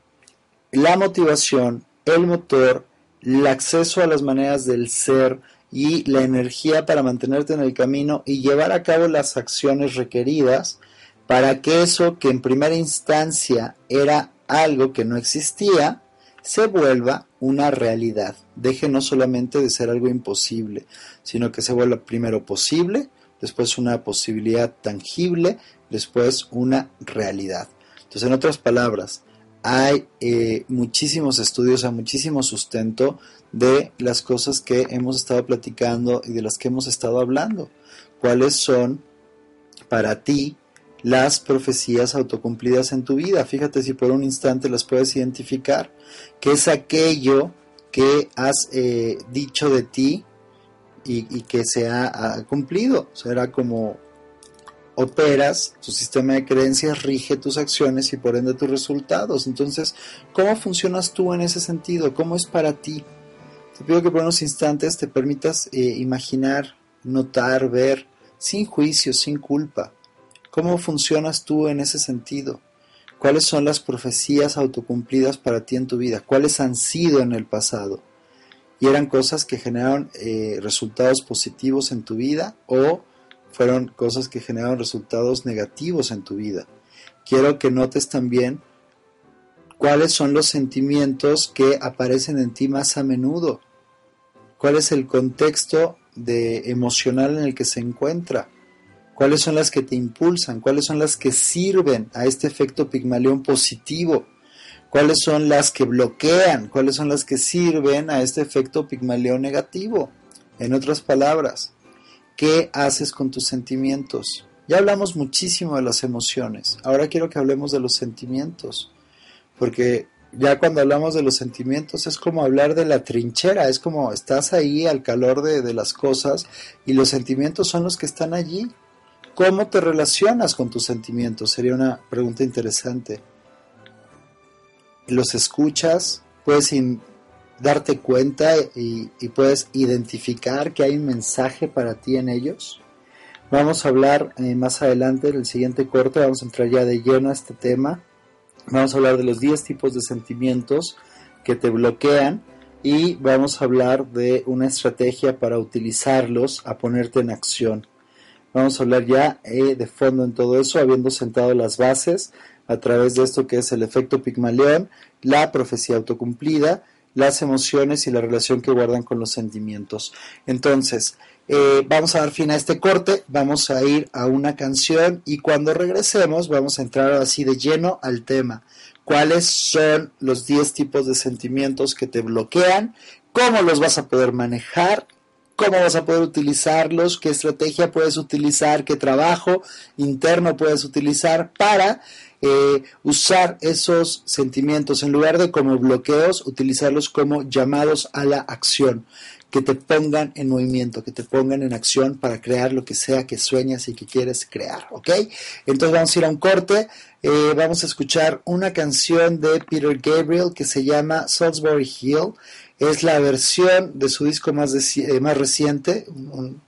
la motivación, el motor, el acceso a las maneras del ser y la energía para mantenerte en el camino y llevar a cabo las acciones requeridas para que eso que en primera instancia era algo que no existía, se vuelva una realidad. Deje no solamente de ser algo imposible, sino que se vuelva primero posible, después una posibilidad tangible, después una realidad. Entonces, en otras palabras, hay eh, muchísimos estudios, hay muchísimo sustento de las cosas que hemos estado platicando y de las que hemos estado hablando. ¿Cuáles son para ti las profecías autocumplidas en tu vida? Fíjate si por un instante las puedes identificar. ¿Qué es aquello que has eh, dicho de ti y, que se ha, cumplido? Será como operas, tu sistema de creencias rige tus acciones y por ende tus resultados. Entonces, ¿cómo funcionas tú en ese sentido? ¿Cómo es para ti? Te pido que por unos instantes te permitas eh, imaginar, notar, ver, sin juicio, sin culpa, cómo funcionas tú en ese sentido. ¿Cuáles son las profecías autocumplidas para ti en tu vida? ¿Cuáles han sido en el pasado? ¿Y eran cosas que generaron eh, resultados positivos en tu vida o fueron cosas que generaron resultados negativos en tu vida? Quiero que notes también cuáles son los sentimientos que aparecen en ti más a menudo. Cuál es el contexto de emocional en el que se encuentra, cuáles son las que te impulsan, cuáles son las que sirven a este efecto pigmalión positivo, cuáles son las que bloquean, cuáles son las que sirven a este efecto pigmalión negativo. En otras palabras, ¿qué haces con tus sentimientos? Ya hablamos muchísimo de las emociones, ahora quiero que hablemos de los sentimientos, porque ya cuando hablamos de los sentimientos es como hablar de la trinchera, es como estás ahí al calor de, las cosas y los sentimientos son los que están allí. ¿Cómo te relacionas con tus sentimientos? Sería una pregunta interesante. ¿Los escuchas? ¿Puedes darte cuenta y, puedes identificar que hay un mensaje para ti en ellos? Vamos a hablar eh, más adelante, en el siguiente corte, vamos a entrar ya de lleno a este tema Vamos a hablar de los 10 tipos de sentimientos que te bloquean y vamos a hablar de una estrategia para utilizarlos a ponerte en acción. Vamos a hablar ya eh, de fondo en todo eso, habiendo sentado las bases a través de esto que es el efecto Pigmalión, la profecía autocumplida, las emociones y la relación que guardan con los sentimientos. Entonces, eh, vamos a dar fin a este corte, vamos a ir a una canción y cuando regresemos vamos a entrar así de lleno al tema. ¿Cuáles son los 10 tipos de sentimientos que te bloquean? ¿Cómo los vas a poder manejar? ¿Cómo vas a poder utilizarlos? ¿Qué estrategia puedes utilizar? ¿Qué trabajo interno puedes utilizar para eh, usar esos sentimientos en lugar de como bloqueos, utilizarlos como llamados a la acción? que te pongan en movimiento, que te pongan en acción para crear lo que sea que sueñas y que quieres crear, ¿ok? Entonces vamos a ir a un corte, eh, vamos a escuchar una canción de Peter Gabriel que se llama Salisbury Hill, es la versión de su disco más, eh, reciente, un,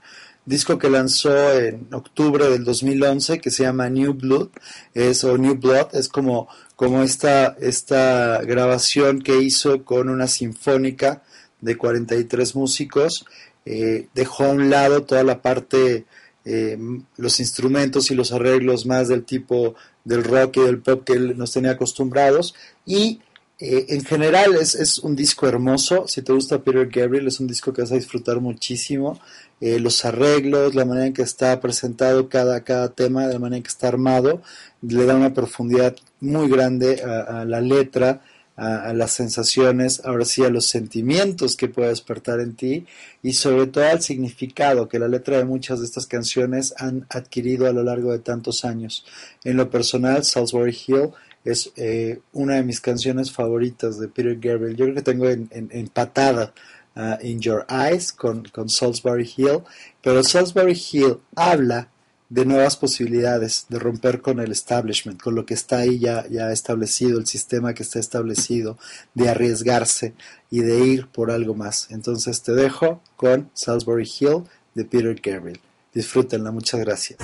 disco que lanzó en octubre del 2011 que se llama New Blood, es, o New Blood, es como, como esta, esta grabación que hizo con una sinfónica de 43 músicos, eh, dejó a un lado toda la parte, eh, los instrumentos y los arreglos más del tipo del rock y del pop que él nos tenía acostumbrados. Y eh, en general es, es, un disco hermoso, si te gusta Peter Gabriel es un disco que vas a disfrutar muchísimo, los arreglos, la manera en que está presentado cada, cada tema, la manera en que está armado, le da una profundidad muy grande a la letra, a, las sensaciones, ahora sí a los sentimientos que puede despertar en ti y sobre todo al significado que la letra de muchas de estas canciones han adquirido a lo largo de tantos años. En lo personal, Salisbury Hill es eh, una de mis canciones favoritas de Peter Gabriel. Yo creo que tengo en, empatada uh, In Your Eyes con, Salisbury Hill, pero Salisbury Hill habla de nuevas posibilidades, de romper con el establishment, con lo que está ahí ya, ya establecido, el sistema que está establecido, de arriesgarse y de ir por algo más. Entonces te dejo con Salisbury Hill de Peter Gabriel. Disfrútenla, muchas gracias.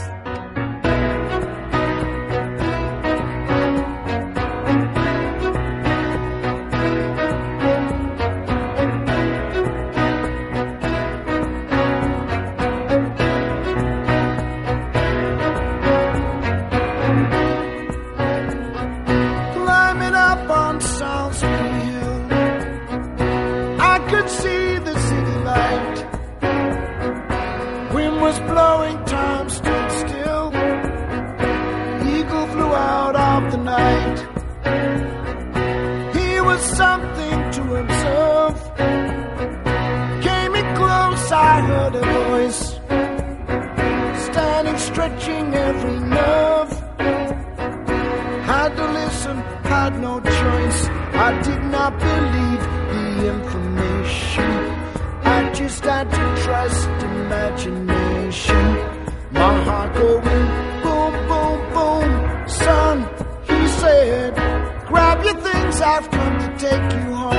I've come to take you home.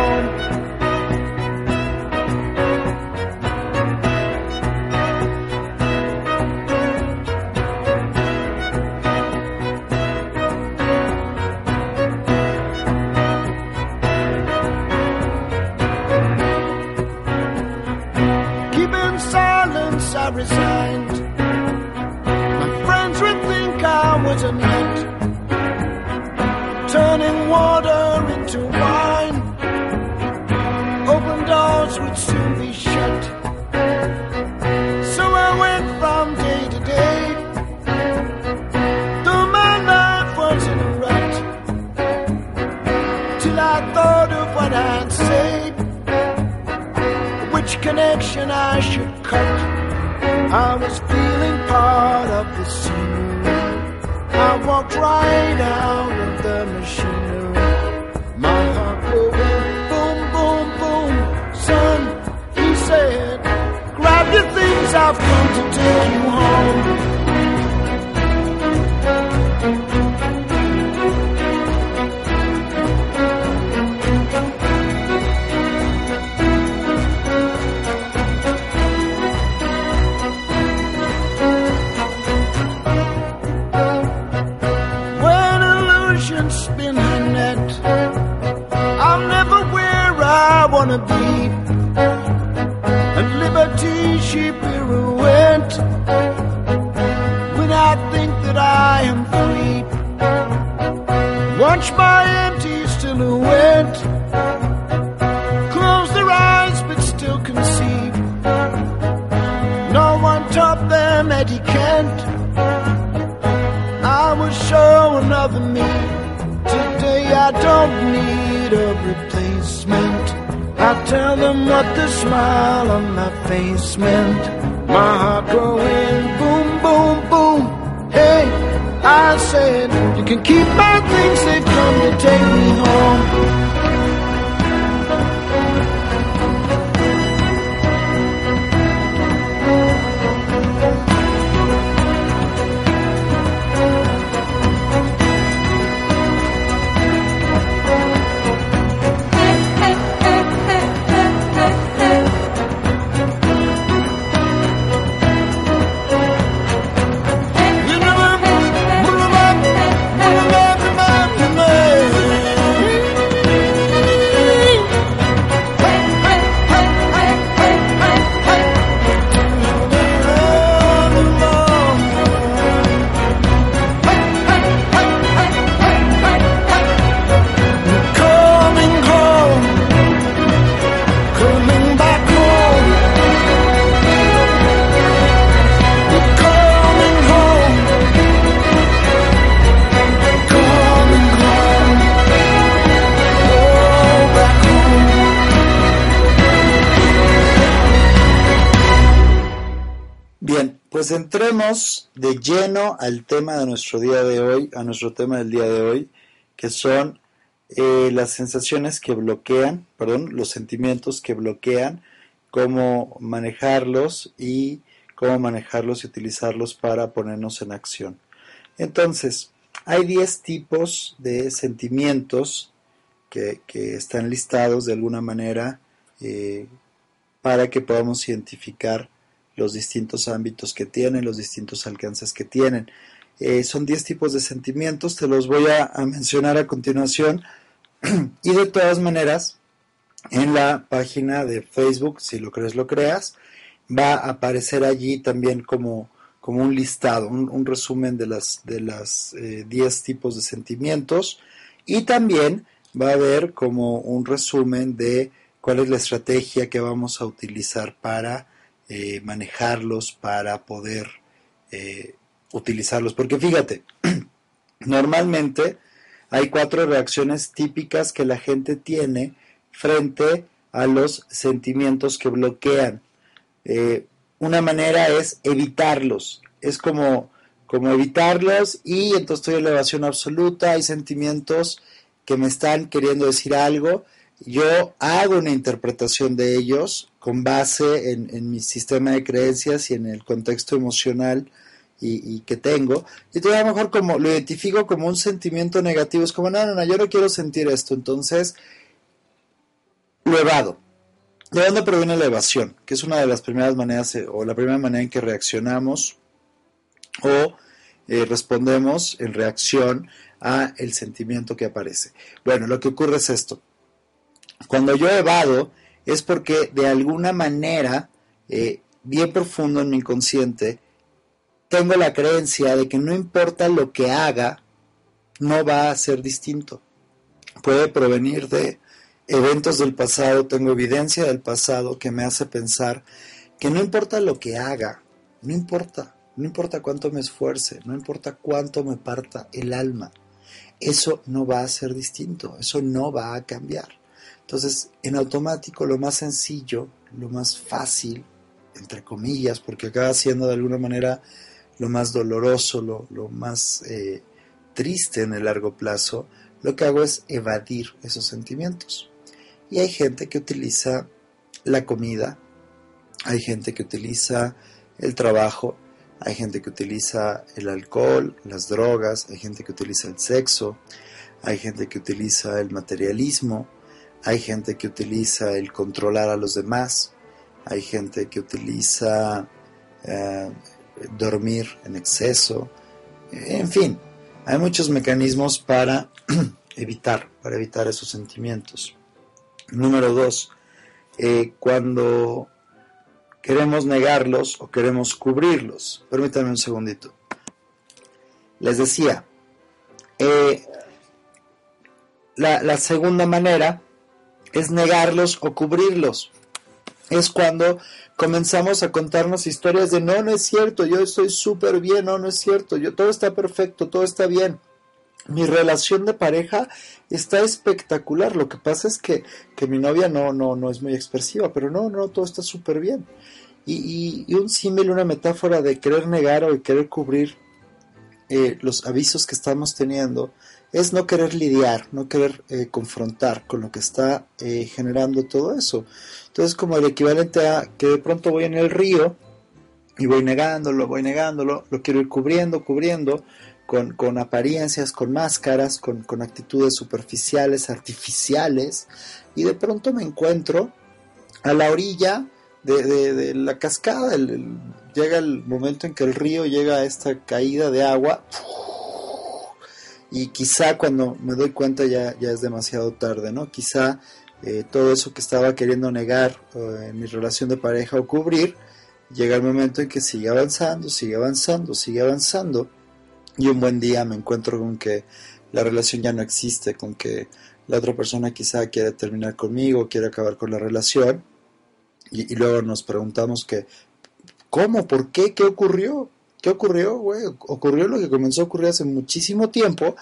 Lleno al tema de nuestro día de hoy, a nuestro tema del día de hoy, que son eh, las sensaciones que bloquean, perdón, los sentimientos que bloquean, cómo manejarlos y cómo manejarlos y utilizarlos para ponernos en acción. Entonces, hay 10 tipos de sentimientos que, que están listados de alguna manera eh, para que podamos identificar los distintos ámbitos que tienen, los distintos alcances que tienen. Eh, son 10 tipos de sentimientos, te los voy a, mencionar a continuación *clears throat* y de todas maneras en la página de Facebook, si lo crees, lo creas, va a aparecer allí también como, como un listado, un, resumen de las de las eh, 10 tipos de sentimientos y también va a haber como un resumen de cuál es la estrategia que vamos a utilizar para eh, manejarlos, para poder eh, utilizarlos. Porque fíjate, *clears throat* normalmente hay cuatro reacciones típicas que la gente tiene frente a los sentimientos que bloquean. Eh, una manera es evitarlos, es como, como evitarlos y entonces estoy en elevación absoluta, hay sentimientos que me están queriendo decir algo, yo hago una interpretación de ellos con base en, mi sistema de creencias y en el contexto emocional y, que tengo. Y a lo mejor como lo identifico como un sentimiento negativo, es como, no, no, no, yo no quiero sentir esto, entonces lo evado. ¿De dónde proviene la evasión? Que es una de las primeras maneras, eh, o la primera manera en que reaccionamos o eh, respondemos en reacción a el sentimiento que aparece. Bueno, lo que ocurre es esto. Cuando yo evado es porque de alguna manera, eh, bien profundo en mi inconsciente, tengo la creencia de que no importa lo que haga, no va a ser distinto. Puede provenir de eventos del pasado, tengo evidencia del pasado que me hace pensar que no importa lo que haga, no importa, no importa cuánto me esfuerce, no importa cuánto me parta el alma, eso no va a ser distinto, eso no va a cambiar. Entonces, en automático, lo más sencillo, lo más fácil, entre comillas, porque acaba siendo de alguna manera lo más doloroso, lo, más eh, triste en el largo plazo, lo que hago es evadir esos sentimientos. Y hay gente que utiliza la comida, hay gente que utiliza el trabajo, hay gente que utiliza el alcohol, las drogas, hay gente que utiliza el sexo, hay gente que utiliza el materialismo, hay gente que utiliza el controlar a los demás, hay gente que utiliza eh, dormir en exceso, en fin, hay muchos mecanismos para *clears throat* evitar, para evitar esos sentimientos. Número dos, eh, cuando queremos negarlos o queremos cubrirlos. Permítanme un segundito. Les decía, eh, la, segunda manera es negarlos o cubrirlos. Es cuando comenzamos a contarnos historias de no, no es cierto, yo estoy súper bien, no, no es cierto, yo todo está perfecto, todo está bien mi relación de pareja está espectacular. Lo que pasa es que, mi novia no, no, no es muy expresiva, pero no, no, todo está súper bien. Y, y, un símil, una metáfora de querer negar o de querer cubrir eh, los avisos que estamos teniendo es no querer lidiar, no querer eh, confrontar con lo que está eh, generando todo eso. Entonces, como el equivalente a que de pronto voy en el río y voy negándolo, voy negándolo, lo quiero ir cubriendo, cubriendo, con, apariencias, con máscaras, con, actitudes superficiales, artificiales, y de pronto me encuentro a la orilla de, la cascada, llega el momento en que el río llega a esta caída de agua, y quizá cuando me doy cuenta ya, ya es demasiado tarde, ¿no? Quizá eh, todo eso que estaba queriendo negar eh, en mi relación de pareja o cubrir, llega el momento en que sigue avanzando, sigue avanzando, sigue avanzando, y un buen día me encuentro con que la relación ya no existe, con que la otra persona quizá quiere terminar conmigo, quiere acabar con la relación, y, luego nos preguntamos que, ¿cómo? ¿Por qué? ¿Qué ocurrió? ¿Qué ocurrió, güey? Ocurrió lo que comenzó a ocurrir hace muchísimo tiempo,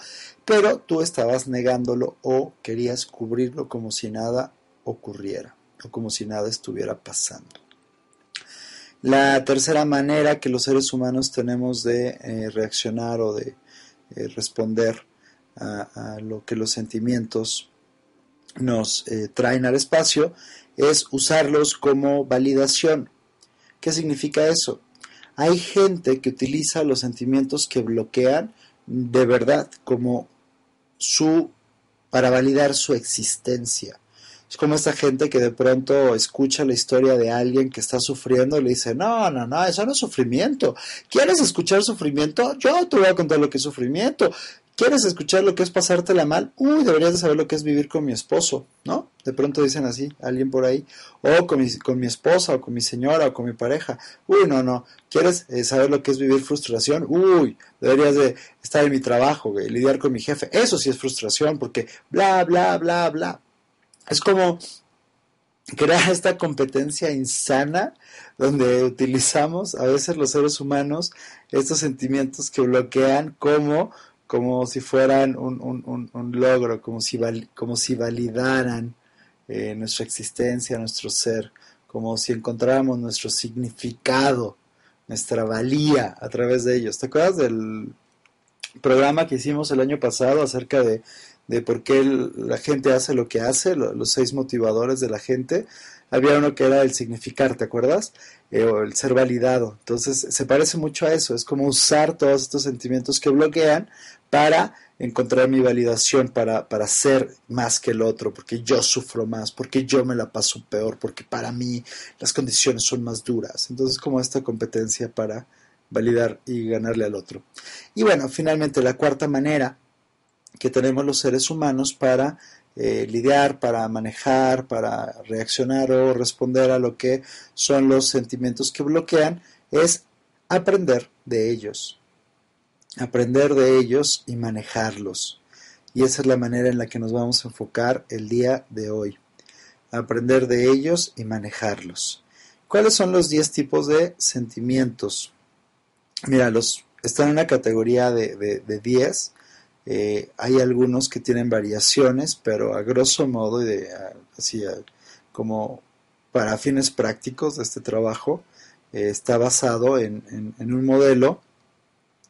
pero tú estabas negándolo o querías cubrirlo como si nada ocurriera o como si nada estuviera pasando. La tercera manera que los seres humanos tenemos de eh, reaccionar o de eh, responder a, lo que los sentimientos nos eh, traen al espacio es usarlos como validación. ¿Qué significa eso? Hay gente que utiliza los sentimientos que bloquean de verdad como su para validar su existencia. Es como esta gente que de pronto escucha la historia de alguien que está sufriendo y le dice, no, no, no, eso no es sufrimiento. ¿Quieres escuchar sufrimiento? Yo te voy a contar lo que es sufrimiento. ¿Quieres escuchar lo que es pasártela mal? Uy, deberías de saber lo que es vivir con mi esposo, ¿no? De pronto dicen así, alguien por ahí. O con mi, con mi esposa, o con mi señora, o con mi pareja. Uy, no, no. ¿Quieres eh, saber lo que es vivir frustración? Uy, deberías de estar en mi trabajo, lidiar con mi jefe. Eso sí es frustración, porque bla, bla, bla, bla. Es como crear *laughs* esta competencia insana donde utilizamos a veces los seres humanos estos sentimientos que bloquean como como si fueran un, logro, como si, como si validaran eh, nuestra existencia, nuestro ser, como si encontráramos nuestro significado, nuestra valía a través de ellos. ¿Te acuerdas del programa que hicimos el año pasado acerca de, por qué la gente hace lo que hace, los seis motivadores de la gente? Había uno que era el significar, ¿te acuerdas? Eh, o el ser validado. Entonces se parece mucho a eso, es como usar todos estos sentimientos que bloquean para encontrar mi validación, para, para ser más que el otro, porque yo sufro más, porque yo me la paso peor, porque para mí las condiciones son más duras. Entonces como esta competencia para validar y ganarle al otro. Y bueno, finalmente la cuarta manera que tenemos los seres humanos para eh, lidiar, para manejar, para reaccionar o responder a lo que son los sentimientos que bloquean, es aprender de ellos. Aprender de ellos y manejarlos. Y esa es la manera en la que nos vamos a enfocar el día de hoy. Aprender de ellos y manejarlos. ¿Cuáles son los 10 tipos de sentimientos? Mira, los, están en una categoría de, de 10 eh, hay algunos que tienen variaciones, pero a grosso modo, y así como para fines prácticos de este trabajo, eh, está basado en, un modelo,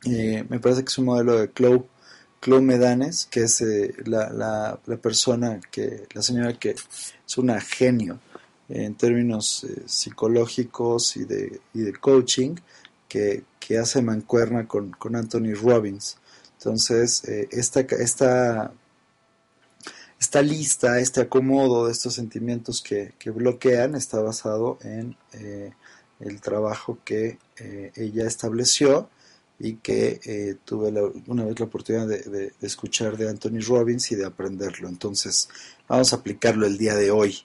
eh, me parece que es un modelo de Chloe, Medanes, que es la, la, persona, que la señora que es una genio en términos psicológicos y de, y de coaching, que, que hace mancuerna con, con Anthony Robbins. Entonces, eh, esta, esta, esta, lista, este acomodo de estos sentimientos que, bloquean está basado en eh, el trabajo que eh, ella estableció y que tuve una vez la oportunidad de, escuchar de Anthony Robbins y de aprenderlo. Entonces, vamos a aplicarlo el día de hoy.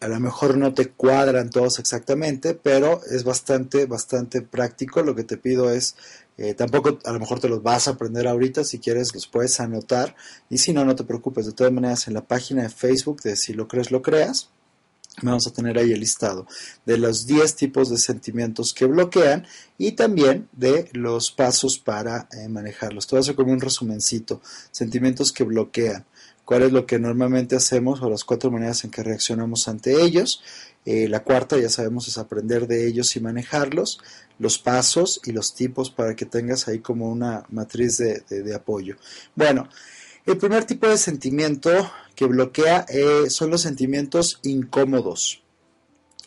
a lo mejor no te cuadran todos exactamente, pero es bastante, bastante práctico. Lo que te pido es eh, tampoco a lo mejor te los vas a aprender ahorita, si quieres los puedes anotar y si no, no te preocupes, de todas maneras en la página de Facebook de Si lo crees, lo creas, vamos a tener ahí el listado de los 10 tipos de sentimientos que bloquean y también de los pasos para eh, manejarlos. A hacer como un resumencito, sentimientos que bloquean cuál es lo que normalmente hacemos o las cuatro maneras en que reaccionamos ante ellos. Eh, la cuarta, ya sabemos, es aprender de ellos y manejarlos los pasos y los tipos para que tengas ahí como una matriz de, apoyo. Bueno, el primer tipo de sentimiento que bloquea eh, son los sentimientos incómodos.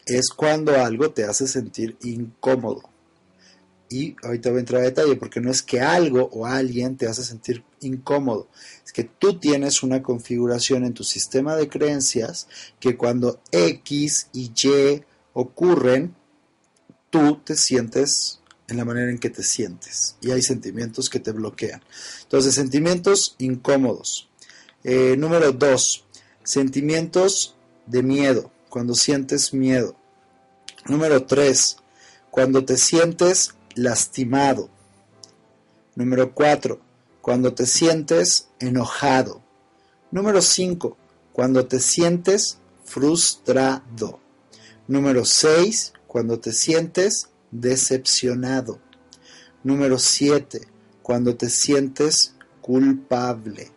Es cuando algo te hace sentir incómodo. Y ahorita voy a entrar a detalle porque no es que algo o alguien te hace sentir incómodo, es que tú tienes una configuración en tu sistema de creencias que cuando X y Y ocurren, tú te sientes en la manera en que te sientes y hay sentimientos que te bloquean. Entonces, sentimientos incómodos. Eh, número dos, sentimientos de miedo, cuando sientes miedo. Número tres, cuando te sientes lastimado. Número cuatro, cuando te sientes enojado. Número cinco, cuando te sientes frustrado. Número seis, cuando te sientes decepcionado. Número 7, cuando te sientes culpable.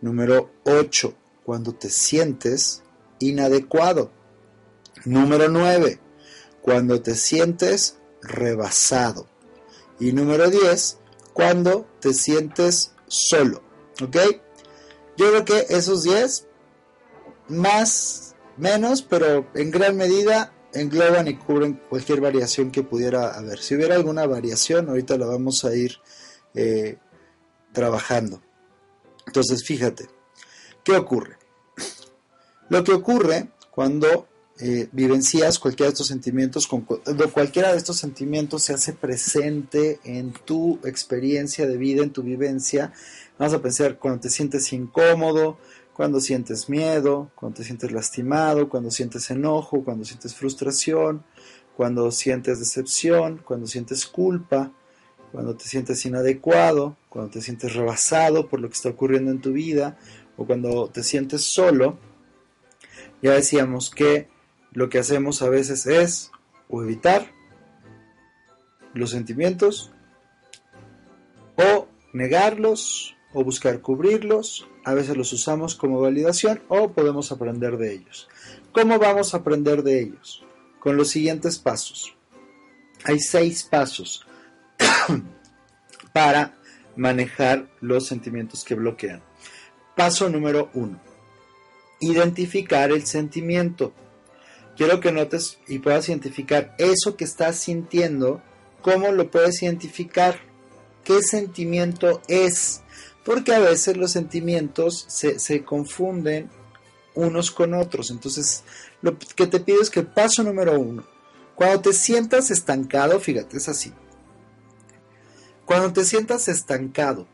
Número 8, cuando te sientes inadecuado. Número 9, cuando te sientes rebasado. Y número 10, cuando te sientes solo. ¿Ok? Yo creo que esos 10, más, menos, pero en gran medida engloban y cubren cualquier variación que pudiera haber. Si hubiera alguna variación, ahorita la vamos a ir eh, trabajando. Entonces, fíjate, ¿qué ocurre? *clears throat* Lo que ocurre cuando eh, vivencias cualquiera de estos sentimientos, cuando cualquiera de estos sentimientos se hace presente en tu experiencia de vida, en tu vivencia, vamos a pensar cuando te sientes incómodo, cuando sientes miedo, cuando te sientes lastimado, cuando sientes enojo, cuando sientes frustración, cuando sientes decepción, cuando sientes culpa, cuando te sientes inadecuado, cuando te sientes rebasado por lo que está ocurriendo en tu vida o cuando te sientes solo, ya decíamos que lo que hacemos a veces es o evitar los sentimientos o negarlos o buscar cubrirlos, a veces los usamos como validación o podemos aprender de ellos. ¿Cómo vamos a aprender de ellos? Con los siguientes pasos. Hay seis pasos *coughs* para manejar los sentimientos que bloquean. Paso número uno. Identificar el sentimiento. Quiero que notes y puedas identificar eso que estás sintiendo. ¿Cómo lo puedes identificar? ¿Qué sentimiento es? Porque a veces los sentimientos se, se confunden unos con otros. Entonces, lo que te pido es que paso número uno, cuando te sientas estancado, fíjate, es así. Cuando te sientas estancado,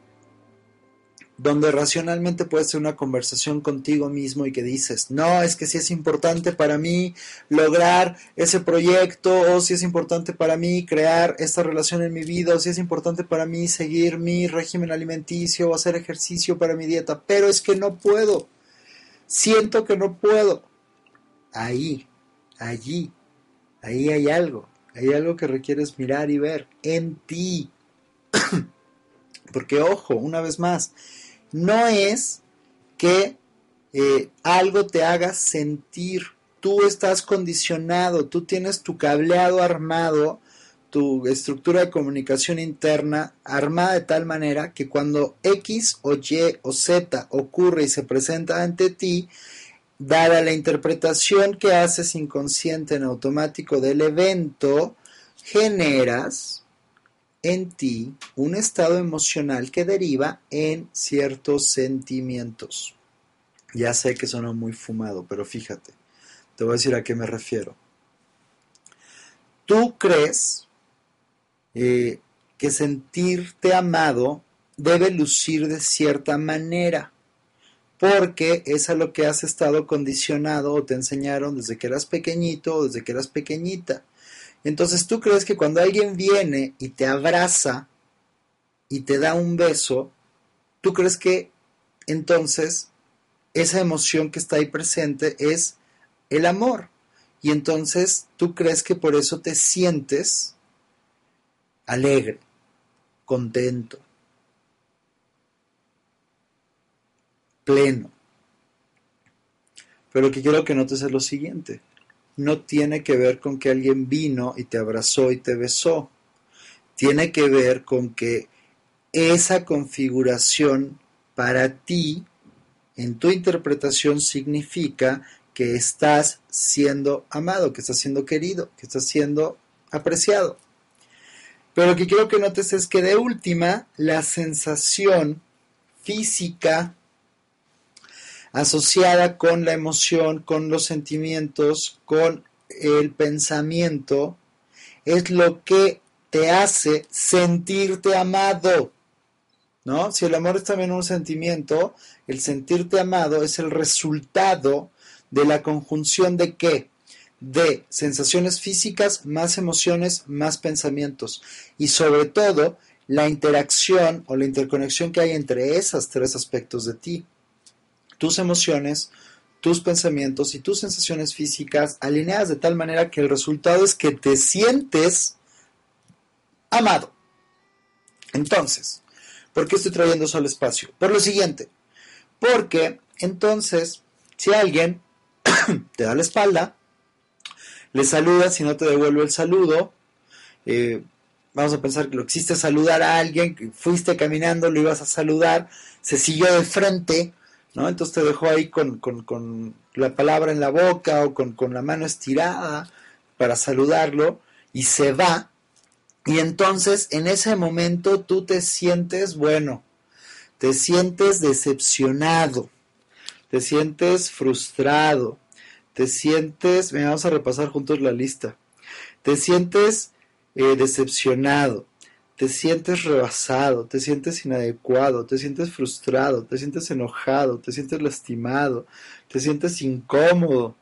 donde racionalmente puede ser una conversación contigo mismo y que dices, no, es que si es importante para mí lograr ese proyecto, o si es importante para mí crear esta relación en mi vida, o si es importante para mí seguir mi régimen alimenticio o hacer ejercicio para mi dieta, pero es que no puedo, siento que no puedo. Ahí, allí, ahí hay algo, hay algo que requieres mirar y ver en ti. *clears throat* Porque ojo, una vez más, no es que eh, algo te haga sentir. Tú estás condicionado, tú tienes tu cableado armado, tu estructura de comunicación interna armada de tal manera que cuando X o Y o Z ocurre y se presenta ante ti, dada la interpretación que haces inconsciente en automático del evento, generas en ti un estado emocional que deriva en ciertos sentimientos. Ya sé que suena muy fumado, pero fíjate, te voy a decir a qué me refiero. Tú crees eh, que sentirte amado debe lucir de cierta manera, porque es a lo que has estado condicionado o te enseñaron desde que eras pequeñito o desde que eras pequeñita. Entonces tú crees que cuando alguien viene y te abraza y te da un beso, tú crees que entonces esa emoción que está ahí presente es el amor. Y entonces tú crees que por eso te sientes alegre, contento, pleno. Pero lo que quiero que notes es lo siguiente no tiene que ver con que alguien vino y te abrazó y te besó. Tiene que ver con que esa configuración para ti, en tu interpretación, significa que estás siendo amado, que estás siendo querido, que estás siendo apreciado. Pero lo que quiero que notes es que de última, la sensación física asociada con la emoción, con los sentimientos, con el pensamiento, es lo que te hace sentirte amado. ¿No? Si el amor es también un sentimiento, el sentirte amado es el resultado de la conjunción de qué? De sensaciones físicas, más emociones, más pensamientos. Y sobre todo, la interacción o la interconexión que hay entre esos tres aspectos de ti tus emociones, tus pensamientos y tus sensaciones físicas alineadas de tal manera que el resultado es que te sientes amado. Entonces, ¿por qué estoy trayendo solo espacio? Por lo siguiente, porque entonces, si alguien *clears throat* te da la espalda, le saludas y no te devuelve el saludo, eh, vamos a pensar que lo existe saludar a alguien, que fuiste caminando, lo ibas a saludar, se siguió de frente, Entonces te dejó ahí con, la palabra en la boca o con, con la mano estirada para saludarlo y se va. Y entonces en ese momento tú te sientes, bueno, te sientes decepcionado, te sientes frustrado, te sientes, vamos a repasar juntos la lista, te sientes eh, decepcionado, te sientes rebasado, te sientes inadecuado, te sientes frustrado, te sientes enojado, te sientes lastimado, te sientes incómodo,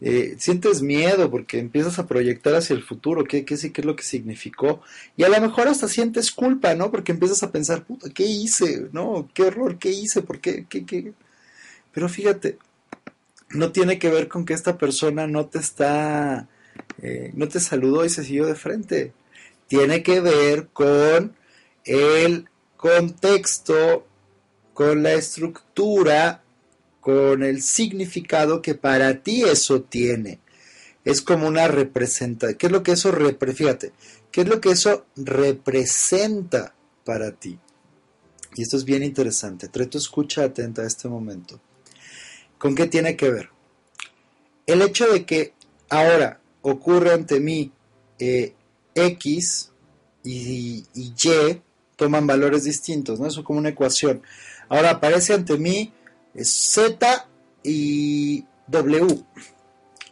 eh, sientes miedo porque empiezas a proyectar hacia el futuro, qué, qué, qué es lo que significó, y a lo mejor hasta sientes culpa, ¿no? Porque empiezas a pensar, puta, ¿qué hice? ¿No? ¿Qué error? ¿Qué hice? ¿Por qué? ¿Qué, qué? Pero fíjate, no tiene que ver con que esta persona no te está, eh, no te saludó y se siguió de frente tiene que ver con el contexto, con la estructura, con el significado que para ti eso tiene. Es como una representación. ¿Qué es lo que eso representa? Fíjate, ¿qué es lo que eso representa para ti? Y esto es bien interesante. Trae escucha atenta a este momento. ¿Con qué tiene que ver? El hecho de que ahora ocurre ante mí eh, X y, y, Y toman valores distintos, ¿no? Eso es como una ecuación. Ahora aparece ante mí eh, Z y W.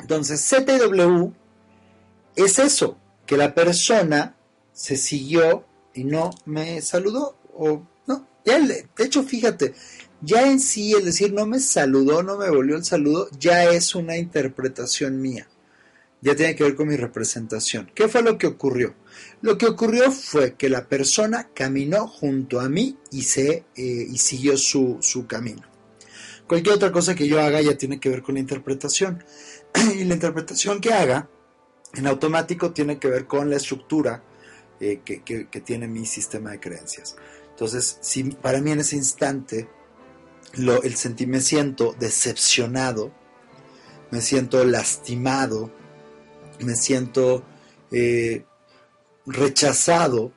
Entonces, Z y W es eso, que la persona se siguió y no me saludó o de hecho, fíjate, ya en sí el decir no me saludó, no me volvió el saludo, ya es una interpretación mía. Ya tiene que ver con mi representación. ¿Qué fue lo que ocurrió? Lo que ocurrió fue que la persona caminó junto a mí y, se, eh, y siguió su, su camino. Cualquier otra cosa que yo haga ya tiene que ver con la interpretación. *clears throat* y la interpretación que haga en automático tiene que ver con la estructura eh, que, que, tiene mi sistema de creencias. Entonces, si para mí en ese instante lo, el me siento decepcionado, me siento lastimado, me siento eh, rechazado,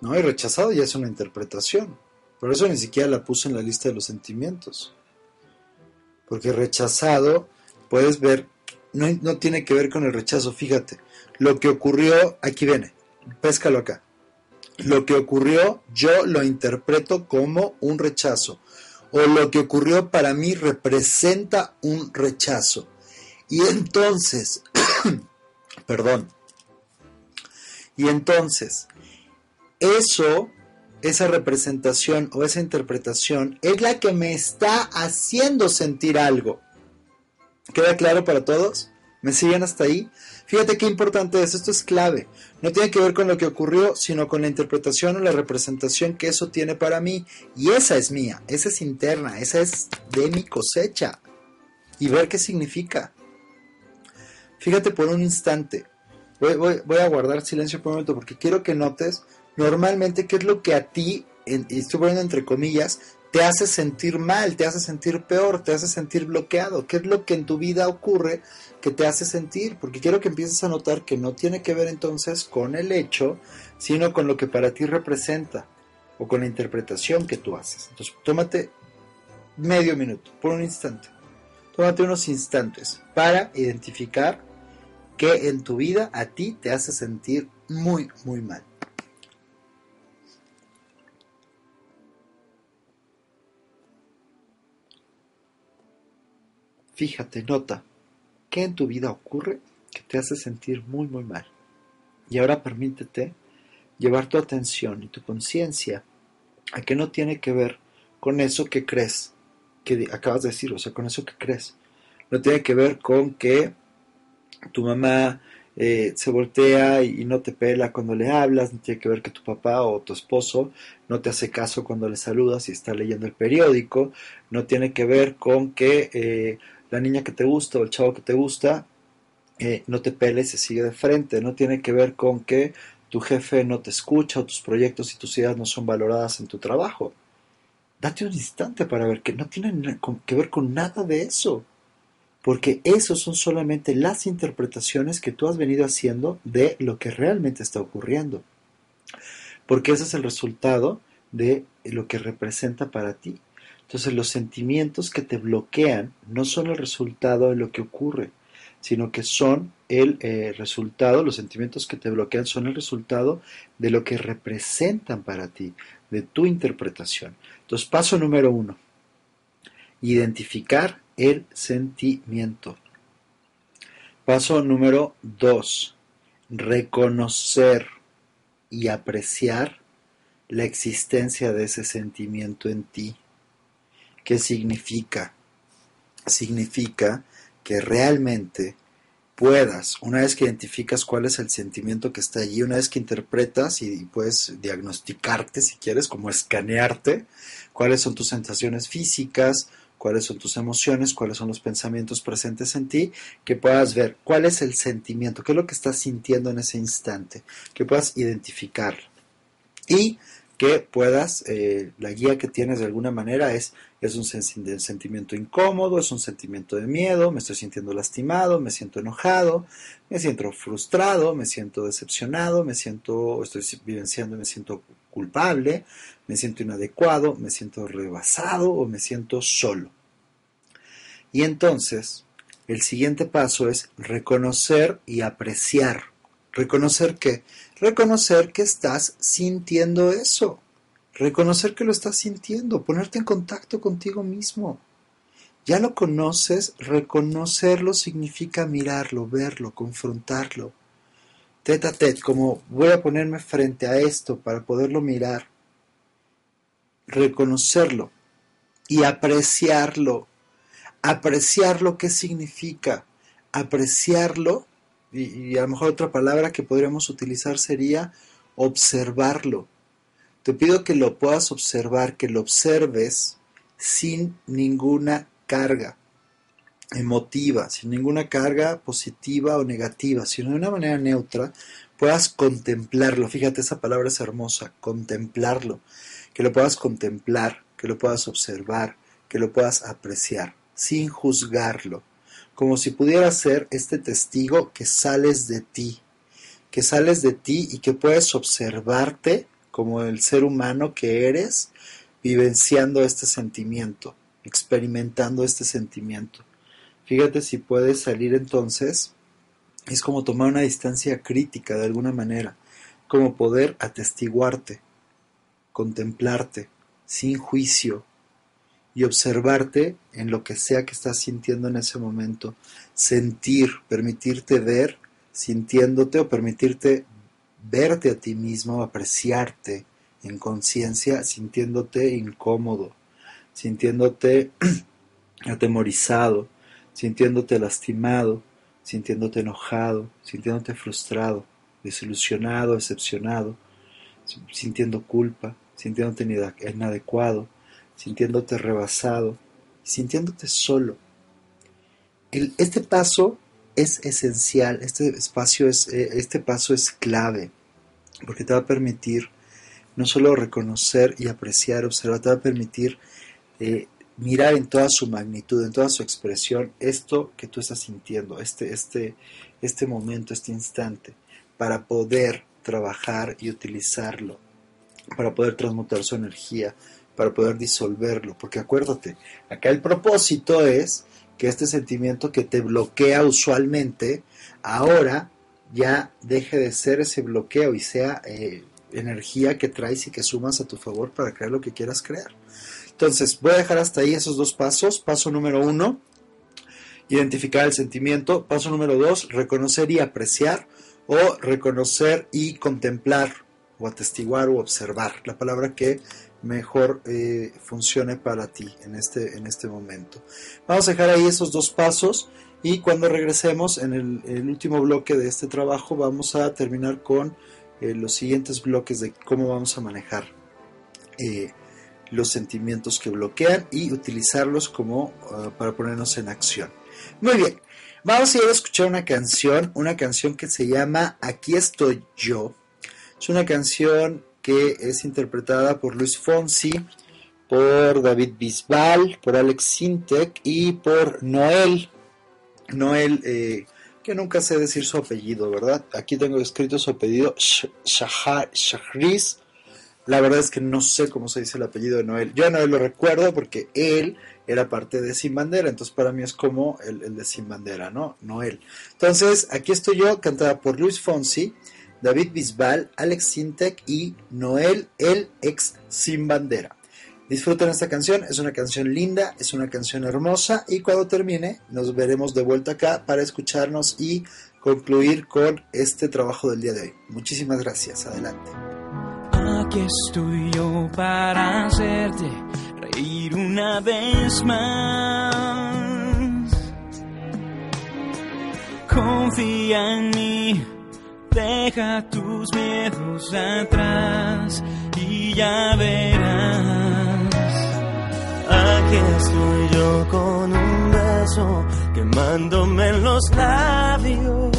¿no? Y rechazado ya es una interpretación. Por eso ni siquiera la puse en la lista de los sentimientos. Porque rechazado, puedes ver, no, no tiene que ver con el rechazo, fíjate. Lo que ocurrió, aquí viene, péscalo acá lo que ocurrió yo lo interpreto como un rechazo o lo que ocurrió para mí representa un rechazo. Y entonces, *coughs* perdón, y entonces, eso, esa representación o esa interpretación es la que me está haciendo sentir algo. ¿Queda claro para todos? ¿Me siguen hasta ahí? Fíjate qué importante es, esto es clave. No tiene que ver con lo que ocurrió, sino con la interpretación o la representación que eso tiene para mí. Y esa es mía, esa es interna, esa es de mi cosecha. Y ver qué significa. Fíjate por un instante. Voy, a guardar silencio por un momento porque quiero que notes normalmente qué es lo que a ti, y estoy poniendo entre comillas, te hace sentir mal, te hace sentir peor, te hace sentir bloqueado. ¿Qué es lo que en tu vida ocurre que te hace sentir? Porque quiero que empieces a notar que no tiene que ver entonces con el hecho, sino con lo que para ti representa o con la interpretación que tú haces. Entonces, tómate medio minuto, por un instante. Tómate unos instantes para identificar qué en tu vida a ti te hace sentir muy, muy mal. Fíjate, nota, ¿qué en tu vida ocurre que te hace sentir muy, muy mal? Y ahora permítete llevar tu atención y tu conciencia a que no tiene que ver con eso que crees, que acabas de decir, o sea, con eso que crees. No tiene que ver con que tu mamá eh, se voltea y, no te pela cuando le hablas, no tiene que ver que tu papá o tu esposo no te hace caso cuando le saludas y está leyendo el periódico, no tiene que ver con que eh, la niña que te gusta o el chavo que te gusta, eh, no te peles, se sigue de frente. No tiene que ver con que tu jefe no te escucha o tus proyectos y tus ideas no son valoradas en tu trabajo. Date un instante para ver que no tiene que ver con nada de eso. Porque eso son solamente las interpretaciones que tú has venido haciendo de lo que realmente está ocurriendo. Porque ese es el resultado de lo que representa para ti. Entonces los sentimientos que te bloquean no son el resultado de lo que ocurre, sino que son el eh, resultado, los sentimientos que te bloquean son el resultado de lo que representan para ti, de tu interpretación. Entonces, paso número uno, identificar el sentimiento. Paso número dos, reconocer y apreciar la existencia de ese sentimiento en ti. ¿Qué significa? Significa que realmente puedas, una vez que identificas cuál es el sentimiento que está allí, una vez que interpretas y puedes diagnosticarte si quieres, como escanearte, cuáles son tus sensaciones físicas, cuáles son tus emociones, cuáles son los pensamientos presentes en ti, que puedas ver cuál es el sentimiento, qué es lo que estás sintiendo en ese instante, que puedas identificar. Y que puedas, eh, la guía que tienes de alguna manera es, es un sen- sentimiento incómodo, es un sentimiento de miedo, me estoy sintiendo lastimado, me siento enojado, me siento frustrado, me siento decepcionado, me siento, estoy vivenciando, me siento culpable, me siento inadecuado, me siento rebasado o me siento solo. Y entonces, el siguiente paso es reconocer y apreciar. ¿Reconocer qué? Reconocer que estás sintiendo eso. Reconocer que lo estás sintiendo, ponerte en contacto contigo mismo. Ya lo conoces, reconocerlo significa mirarlo, verlo, confrontarlo. Tete a como voy a ponerme frente a esto para poderlo mirar, reconocerlo y apreciarlo. Apreciarlo, ¿qué significa? Apreciarlo, y, y a lo mejor otra palabra que podríamos utilizar sería observarlo. Te pido que lo puedas observar, que lo observes sin ninguna carga emotiva, sin ninguna carga positiva o negativa, sino de una manera neutra, puedas contemplarlo. Fíjate, esa palabra es hermosa, contemplarlo. Que lo puedas contemplar, que lo puedas observar, que lo puedas apreciar, sin juzgarlo. Como si pudiera ser este testigo que sales de ti, que sales de ti y que puedes observarte como el ser humano que eres, vivenciando este sentimiento, experimentando este sentimiento. Fíjate si puedes salir entonces, es como tomar una distancia crítica de alguna manera, como poder atestiguarte, contemplarte, sin juicio, y observarte en lo que sea que estás sintiendo en ese momento, sentir, permitirte ver, sintiéndote o permitirte verte a ti mismo, apreciarte en conciencia, sintiéndote incómodo, sintiéndote *clears throat* atemorizado, sintiéndote lastimado, sintiéndote enojado, sintiéndote frustrado, desilusionado, decepcionado, sintiendo culpa, sintiéndote inadecuado, sintiéndote rebasado, sintiéndote solo. Este paso es esencial, este espacio es, este paso es clave, porque te va a permitir no solo reconocer y apreciar, observar, te va a permitir eh, mirar en toda su magnitud, en toda su expresión, esto que tú estás sintiendo, este, este, este momento, este instante, para poder trabajar y utilizarlo, para poder transmutar su energía, para poder disolverlo, porque acuérdate, acá el propósito es que este sentimiento que te bloquea usualmente, ahora ya deje de ser ese bloqueo y sea eh, energía que traes y que sumas a tu favor para crear lo que quieras crear. Entonces, voy a dejar hasta ahí esos dos pasos. Paso número uno, identificar el sentimiento. Paso número dos, reconocer y apreciar o reconocer y contemplar o atestiguar o observar. La palabra que mejor eh, funcione para ti en este, en este momento. Vamos a dejar ahí esos dos pasos y cuando regresemos en el, último bloque de este trabajo vamos a terminar con eh, los siguientes bloques de cómo vamos a manejar eh, los sentimientos que bloquean y utilizarlos como uh, para ponernos en acción. Muy bien, vamos a ir a escuchar una canción, una canción que se llama Aquí estoy yo. Es una canción que es interpretada por Luis Fonsi, por David Bisbal, por Alex Sintek y por Noel. Noel, eh, que nunca sé decir su apellido, ¿verdad? Aquí tengo escrito su apellido, Shahriz. La verdad es que no sé cómo se dice el apellido de Noel. Yo a Noel lo recuerdo porque él era parte de Sin Bandera, entonces para mí es como el, el de Sin Bandera, ¿no? Noel. Entonces, aquí estoy yo, cantada por Luis Fonsi. David Bisbal, Alex Sintek y Noel, el ex Sin Bandera. Disfruten esta canción, es una canción linda, es una canción hermosa y cuando termine nos veremos de vuelta acá para escucharnos y concluir con este trabajo del día de hoy. Muchísimas gracias, adelante. Aquí estoy yo para hacerte reír una vez más. Confía en mí Deja tus miedos atrás y ya verás. Aquí estoy yo con un beso quemándome en los labios.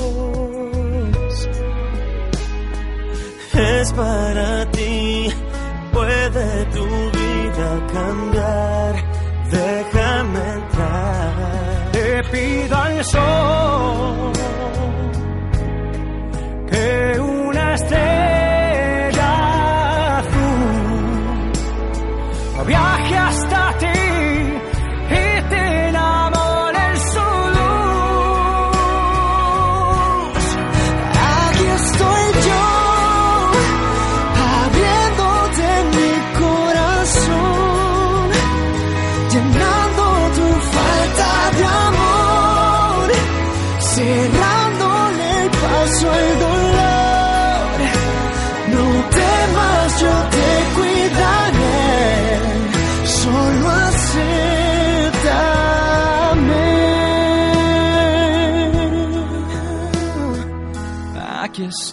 Es para ti, puede tu vida cambiar. Déjame entrar. Te pido al sol que una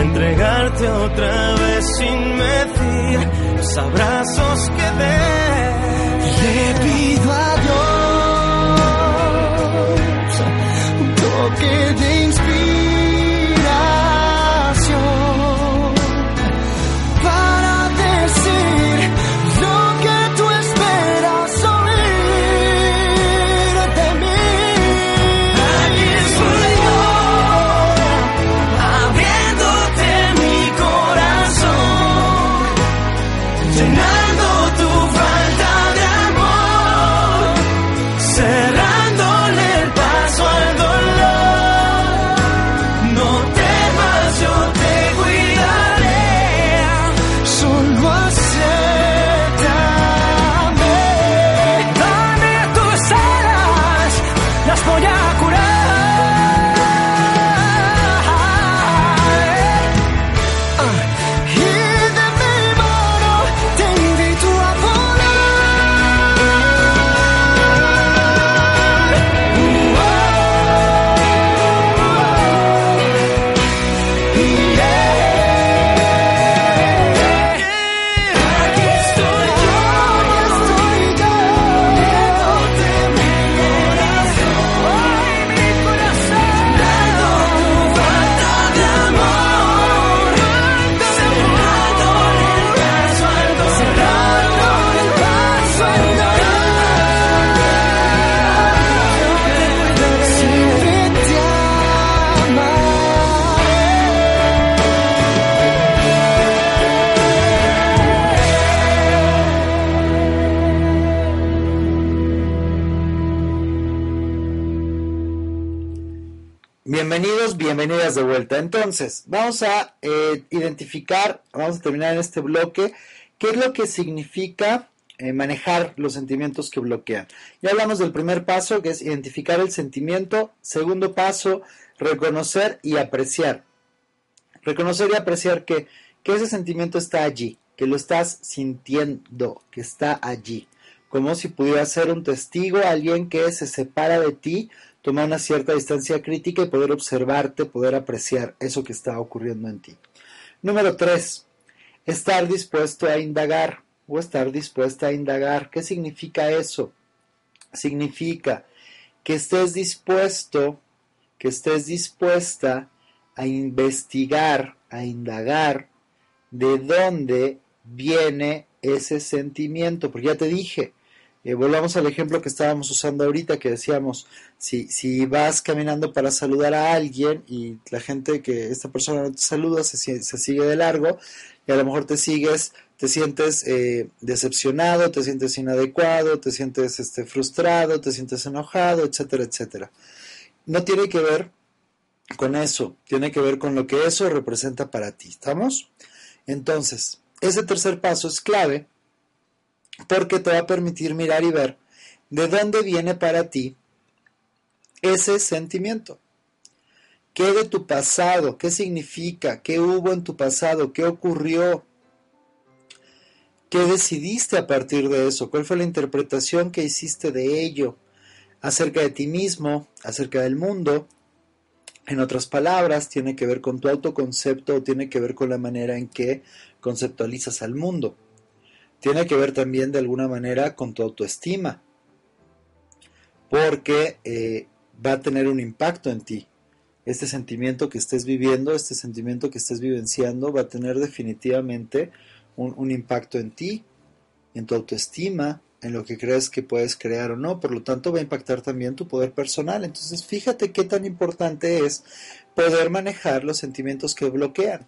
entregarte otra vez sin medir los abrazos que des. Le pido a Dios un toque de Entonces, vamos a eh, identificar, vamos a terminar en este bloque, qué es lo que significa eh, manejar los sentimientos que bloquean. Ya hablamos del primer paso, que es identificar el sentimiento. Segundo paso, reconocer y apreciar. Reconocer y apreciar que, que ese sentimiento está allí, que lo estás sintiendo, que está allí. Como si pudiera ser un testigo, alguien que se separa de ti, tomar una cierta distancia crítica y poder observarte, poder apreciar eso que está ocurriendo en ti. Número 3. Estar dispuesto a indagar o estar dispuesta a indagar. ¿Qué significa eso? Significa que estés dispuesto, que estés dispuesta a investigar, a indagar de dónde viene ese sentimiento. Porque ya te dije, eh, volvamos al ejemplo que estábamos usando ahorita, que decíamos, si, si vas caminando para saludar a alguien y la gente que esta persona no te saluda, se, si- se sigue de largo, y a lo mejor te sigues, te sientes eh, decepcionado, te sientes inadecuado, te sientes este, frustrado, te sientes enojado, etcétera, etcétera. No tiene que ver con eso, tiene que ver con lo que eso representa para ti, ¿estamos? Entonces, ese tercer paso es clave porque te va a permitir mirar y ver de dónde viene para ti ese sentimiento. ¿Qué de tu pasado? ¿Qué significa? ¿Qué hubo en tu pasado? ¿Qué ocurrió? ¿Qué decidiste a partir de eso? ¿Cuál fue la interpretación que hiciste de ello? Acerca de ti mismo, acerca del mundo. En otras palabras, tiene que ver con tu autoconcepto o tiene que ver con la manera en que conceptualizas al mundo. Tiene que ver también de alguna manera con tu autoestima. Porque eh, va a tener un impacto en ti. Este sentimiento que estés viviendo, este sentimiento que estés vivenciando, va a tener definitivamente un, impacto en ti, en tu autoestima, en lo que crees que puedes crear o no. Por lo tanto, va a impactar también tu poder personal. Entonces, fíjate qué tan importante es poder manejar los sentimientos que bloquean.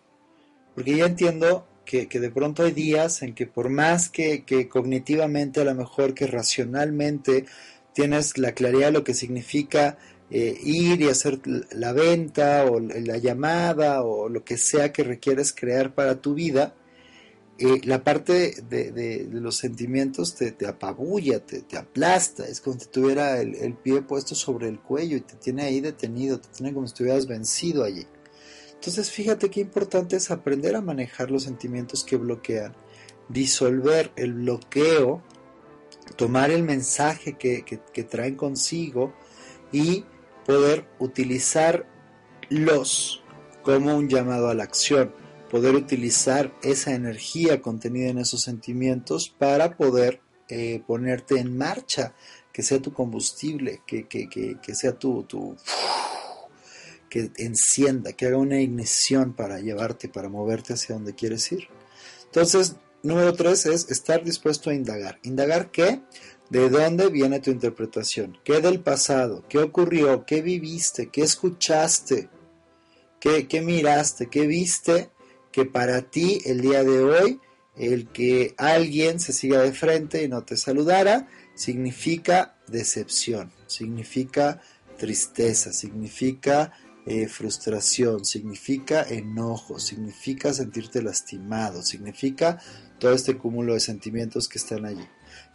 Porque ya entiendo que, de pronto hay días en que por más que, que, cognitivamente, a lo mejor que racionalmente, tienes la claridad de lo que significa eh, ir y hacer la venta o la llamada o lo que sea que requieres crear para tu vida, eh, la parte de, los sentimientos te, apabulla, te, aplasta, es como si tuviera el, pie puesto sobre el cuello y te tiene ahí detenido, te tiene como si estuvieras vencido allí. Entonces fíjate qué importante es aprender a manejar los sentimientos que bloquean, disolver el bloqueo, tomar el mensaje que, que traen consigo y poder utilizarlos como un llamado a la acción poder utilizar esa energía contenida en esos sentimientos para poder eh, ponerte en marcha, que sea tu combustible, que, sea tu, tu, que encienda, que haga una ignición para llevarte, para moverte hacia donde quieres ir. Entonces, número tres es estar dispuesto a indagar. ¿Indagar qué? ¿De dónde viene tu interpretación? ¿Qué del pasado? ¿Qué ocurrió? ¿Qué viviste? ¿Qué escuchaste? ¿Qué, qué miraste? ¿Qué viste? que para ti el día de hoy el que alguien se siga de frente y no te saludara significa decepción, significa tristeza, significa eh, frustración, significa enojo, significa sentirte lastimado, significa todo este cúmulo de sentimientos que están allí.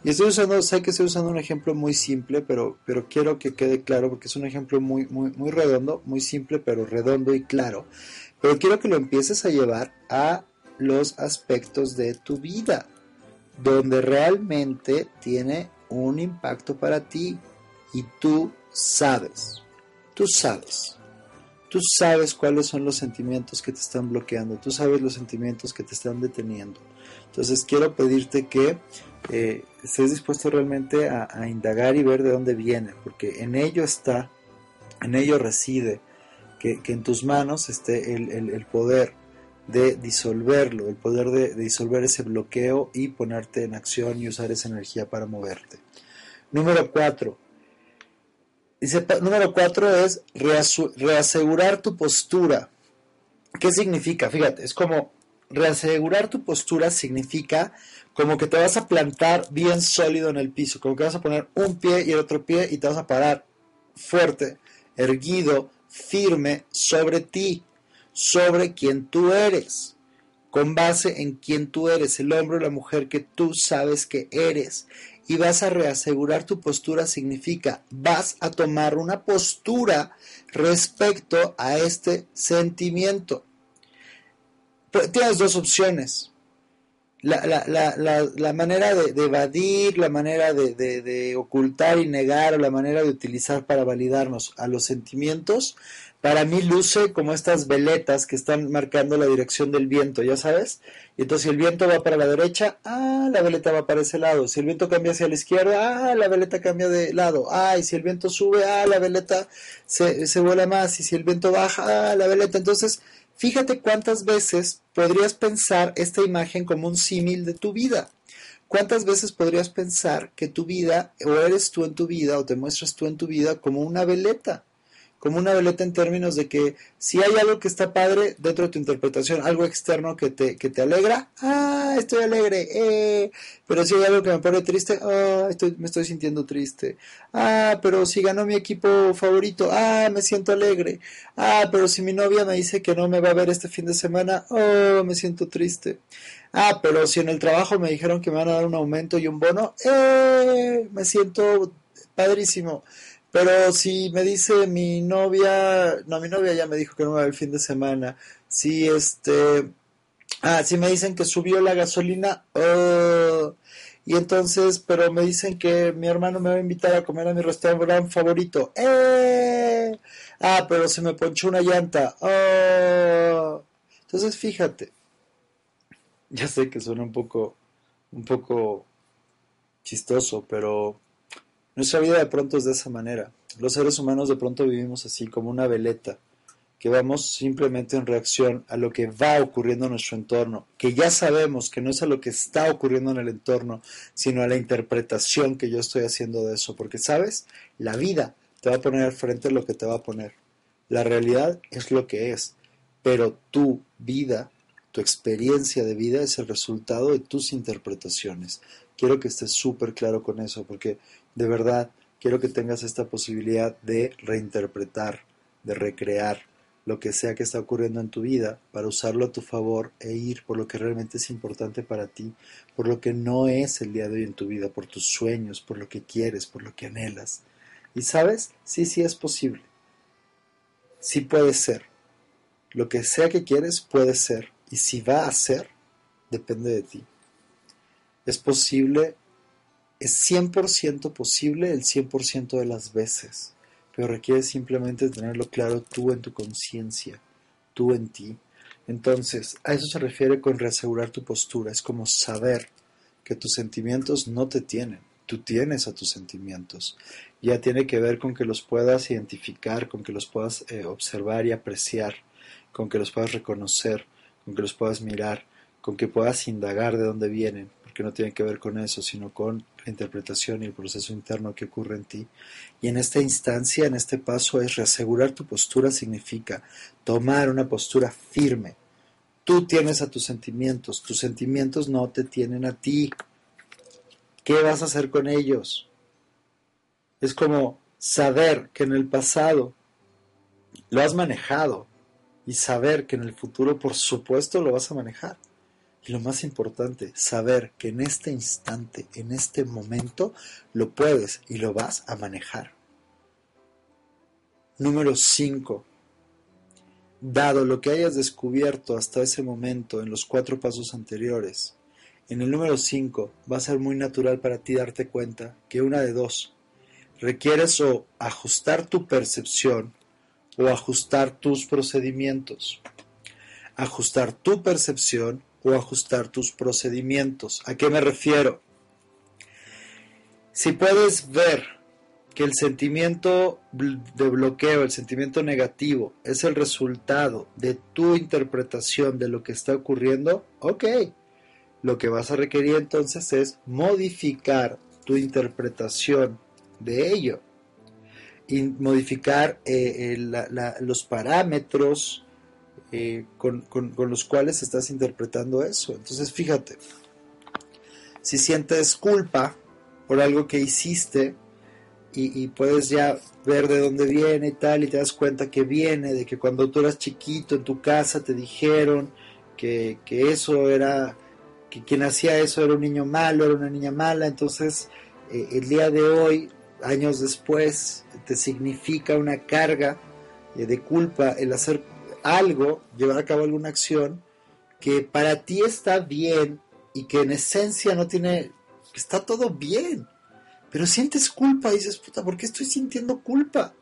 Y estoy usando, sé que estoy usando un ejemplo muy simple, pero, pero quiero que quede claro porque es un ejemplo muy, muy, muy redondo, muy simple, pero redondo y claro. Pero quiero que lo empieces a llevar a los aspectos de tu vida, donde realmente tiene un impacto para ti y tú sabes, tú sabes, tú sabes cuáles son los sentimientos que te están bloqueando, tú sabes los sentimientos que te están deteniendo. Entonces quiero pedirte que eh, estés dispuesto realmente a, indagar y ver de dónde viene, porque en ello está, en ello reside que, en tus manos esté el, poder de disolverlo, el poder de, disolver ese bloqueo y ponerte en acción y usar esa energía para moverte. Número cuatro. Dice, número cuatro es reasegurar tu postura. ¿Qué significa? Fíjate, es como reasegurar tu postura significa como que te vas a plantar bien sólido en el piso, como que vas a poner un pie y el otro pie y te vas a parar fuerte, erguido, firme sobre ti, sobre quien tú eres, con base en quien tú eres, el hombre o la mujer que tú sabes que eres. Y vas a reasegurar tu postura significa, vas a tomar una postura respecto a este sentimiento. tienes dos opciones la, la, la, la, manera de, evadir, la manera de, de, ocultar y negar, la manera de utilizar para validarnos a los sentimientos, para mí luce como estas veletas que están marcando la dirección del viento, ¿ya sabes? Y entonces si el viento va para la derecha, ah, la veleta va para ese lado. Si el viento cambia hacia la izquierda, ah, la veleta cambia de lado. Ah, y si el viento sube, ah, la veleta se, se vuela más. Y si el viento baja, ah, la veleta. Entonces, Fíjate cuántas veces podrías pensar esta imagen como un símil de tu vida. ¿Cuántas veces podrías pensar que tu vida, o eres tú en tu vida, o te muestras tú en tu vida como una veleta? Como una veleta en términos de que si hay algo que está padre dentro de tu interpretación, algo externo que te, que te alegra, ah, estoy alegre, eh. pero si hay algo que me pone triste, ah, estoy, me estoy sintiendo triste, ah, pero si ganó mi equipo favorito, ah, me siento alegre, ah, pero si mi novia me dice que no me va a ver este fin de semana, oh, me siento triste, ah, pero si en el trabajo me dijeron que me van a dar un aumento y un bono, eh, me siento padrísimo. Pero si me dice mi novia, no, mi novia ya me dijo que no va el fin de semana. Si este, Ah, si me dicen que subió la gasolina, oh, y entonces, pero me dicen que mi hermano me va a invitar a comer a mi restaurante favorito. ¡Eh! Ah, pero se me ponchó una llanta. Oh. Entonces, fíjate. Ya sé que suena un poco, un poco chistoso, pero nuestra vida de pronto es de esa manera. Los seres humanos de pronto vivimos así, como una veleta que vamos simplemente en reacción a lo que va ocurriendo en nuestro entorno, que ya sabemos que no es a lo que está ocurriendo en el entorno, sino a la interpretación que yo estoy haciendo de eso, porque sabes, la vida te va a poner al frente lo que te va a poner. La realidad es lo que es, pero tu vida, tu experiencia de vida es el resultado de tus interpretaciones. Quiero que estés súper claro con eso, porque de verdad quiero que tengas esta posibilidad de reinterpretar, de recrear, lo que sea que está ocurriendo en tu vida para usarlo a tu favor e ir por lo que realmente es importante para ti, por lo que no es el día de hoy en tu vida, por tus sueños, por lo que quieres, por lo que anhelas. Y sabes, sí, sí es posible. Sí puede ser. Lo que sea que quieres puede ser. Y si va a ser, depende de ti. Es posible, es 100% posible el 100% de las veces pero requiere simplemente tenerlo claro tú en tu conciencia, tú en ti. Entonces, a eso se refiere con reasegurar tu postura, es como saber que tus sentimientos no te tienen, tú tienes a tus sentimientos. Ya tiene que ver con que los puedas identificar, con que los puedas eh, observar y apreciar, con que los puedas reconocer, con que los puedas mirar, con que puedas indagar de dónde vienen, porque no tiene que ver con eso, sino con la interpretación y el proceso interno que ocurre en ti. Y en esta instancia, en este paso, es reasegurar tu postura, significa tomar una postura firme. Tú tienes a tus sentimientos, tus sentimientos no te tienen a ti. ¿Qué vas a hacer con ellos? Es como saber que en el pasado lo has manejado y saber que en el futuro, por supuesto, lo vas a manejar. Y lo más importante, saber que en este instante, en este momento, lo puedes y lo vas a manejar. Número 5. Dado lo que hayas descubierto hasta ese momento en los cuatro pasos anteriores, en el número 5 va a ser muy natural para ti darte cuenta que una de dos, requieres o ajustar tu percepción o ajustar tus procedimientos. Ajustar tu percepción o ajustar tus procedimientos. ¿A qué me refiero? Si puedes ver que el sentimiento de bloqueo, el sentimiento negativo, es el resultado de tu interpretación de lo que está ocurriendo, ok. Lo que vas a requerir entonces es modificar tu interpretación de ello y modificar eh, los parámetros eh, con, los cuales estás interpretando eso. Entonces, fíjate, si sientes culpa por algo que hiciste y, puedes ya ver de dónde viene y tal, y te das cuenta que viene de que cuando tú eras chiquito en tu casa te dijeron que, eso era, que quien hacía eso era un niño malo, era una niña mala, entonces eh, el día de hoy, años después, te significa una carga eh, de culpa el hacer algo, llevar a cabo alguna acción que para ti está bien y que en esencia no tiene, está todo bien, pero sientes culpa y dices, puta, ¿por qué estoy sintiendo culpa?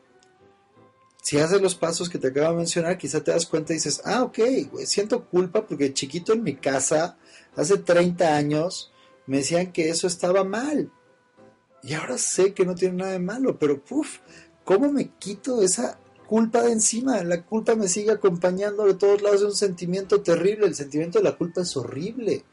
Si haces los pasos que te acabo de mencionar, quizá te das cuenta y dices, ah, ok, siento culpa porque chiquito en mi casa, hace 30 años, me decían que eso estaba mal. Y ahora sé que no tiene nada de malo, pero puff, ¿cómo me quito esa culpa de encima, la culpa me sigue acompañando de todos lados, es un sentimiento terrible, el sentimiento de la culpa es horrible,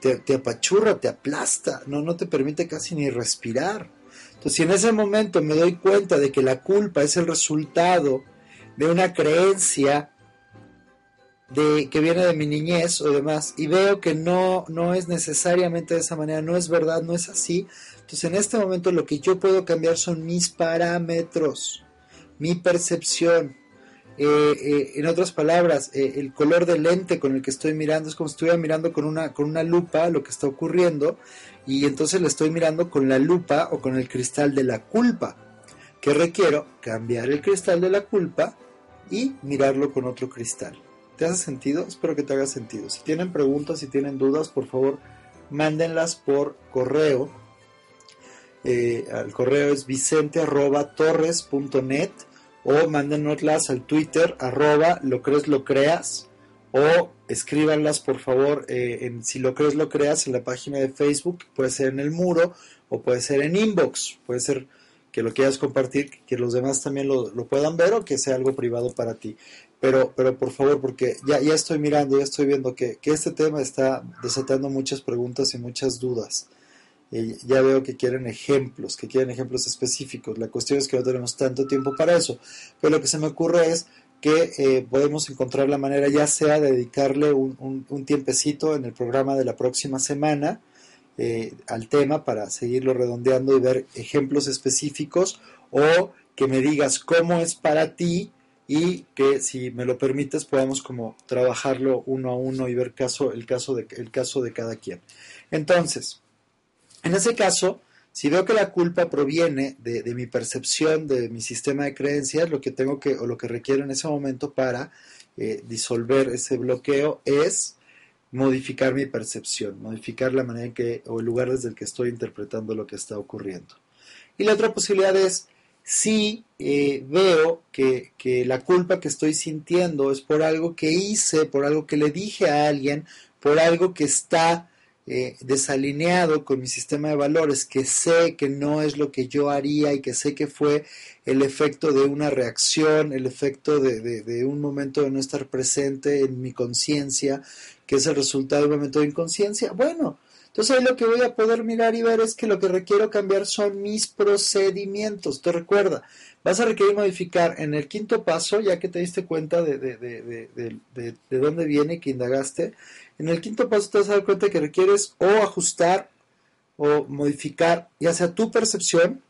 te, apachurra, te aplasta, no, no te permite casi ni respirar. Entonces, si en ese momento me doy cuenta de que la culpa es el resultado de una creencia de, que viene de mi niñez o demás, y veo que no, no es necesariamente de esa manera, no es verdad, no es así, entonces en este momento lo que yo puedo cambiar son mis parámetros mi percepción. Eh, eh, en otras palabras, eh, el color del lente con el que estoy mirando es como si estuviera mirando con una, con una lupa lo que está ocurriendo y entonces le estoy mirando con la lupa o con el cristal de la culpa. que requiero? Cambiar el cristal de la culpa y mirarlo con otro cristal. ¿Te hace sentido? Espero que te haga sentido. Si tienen preguntas, si tienen dudas, por favor, mándenlas por correo. Eh, el correo es vicente.torres.net o mándennoslas al Twitter arroba lo crees lo creas o escríbanlas por favor eh, en si lo crees lo creas en la página de Facebook, puede ser en el muro o puede ser en inbox, puede ser que lo quieras compartir, que los demás también lo, puedan ver o que sea algo privado para ti. Pero, pero por favor, porque ya, ya estoy mirando, ya estoy viendo que, que este tema está desatando muchas preguntas y muchas dudas. Eh, ya veo que quieren ejemplos, que quieren ejemplos específicos. La cuestión es que no tenemos tanto tiempo para eso. Pero lo que se me ocurre es que eh, podemos encontrar la manera ya sea de dedicarle un, un, tiempecito en el programa de la próxima semana eh, al tema para seguirlo redondeando y ver ejemplos específicos o que me digas cómo es para ti y que si me lo permites podamos como trabajarlo uno a uno y ver caso, el, caso de, el caso de cada quien. Entonces, en ese caso, si veo que la culpa proviene de, mi percepción, de mi sistema de creencias, lo que tengo que, o lo que requiero en ese momento para eh, disolver ese bloqueo es modificar mi percepción, modificar la manera en que, o el lugar desde el que estoy interpretando lo que está ocurriendo. Y la otra posibilidad es, si eh, veo que, que la culpa que estoy sintiendo es por algo que hice, por algo que le dije a alguien, por algo que está eh, desalineado con mi sistema de valores, que sé que no es lo que yo haría y que sé que fue el efecto de una reacción, el efecto de, un momento de no estar presente en mi conciencia, que es el resultado de un momento de inconsciencia. Bueno, entonces ahí lo que voy a poder mirar y ver es que lo que requiero cambiar son mis procedimientos. Te recuerda, vas a requerir modificar en el quinto paso, ya que te diste cuenta de, de dónde viene que indagaste, en el quinto paso te vas a dar cuenta que requieres o ajustar o modificar ya sea tu percepción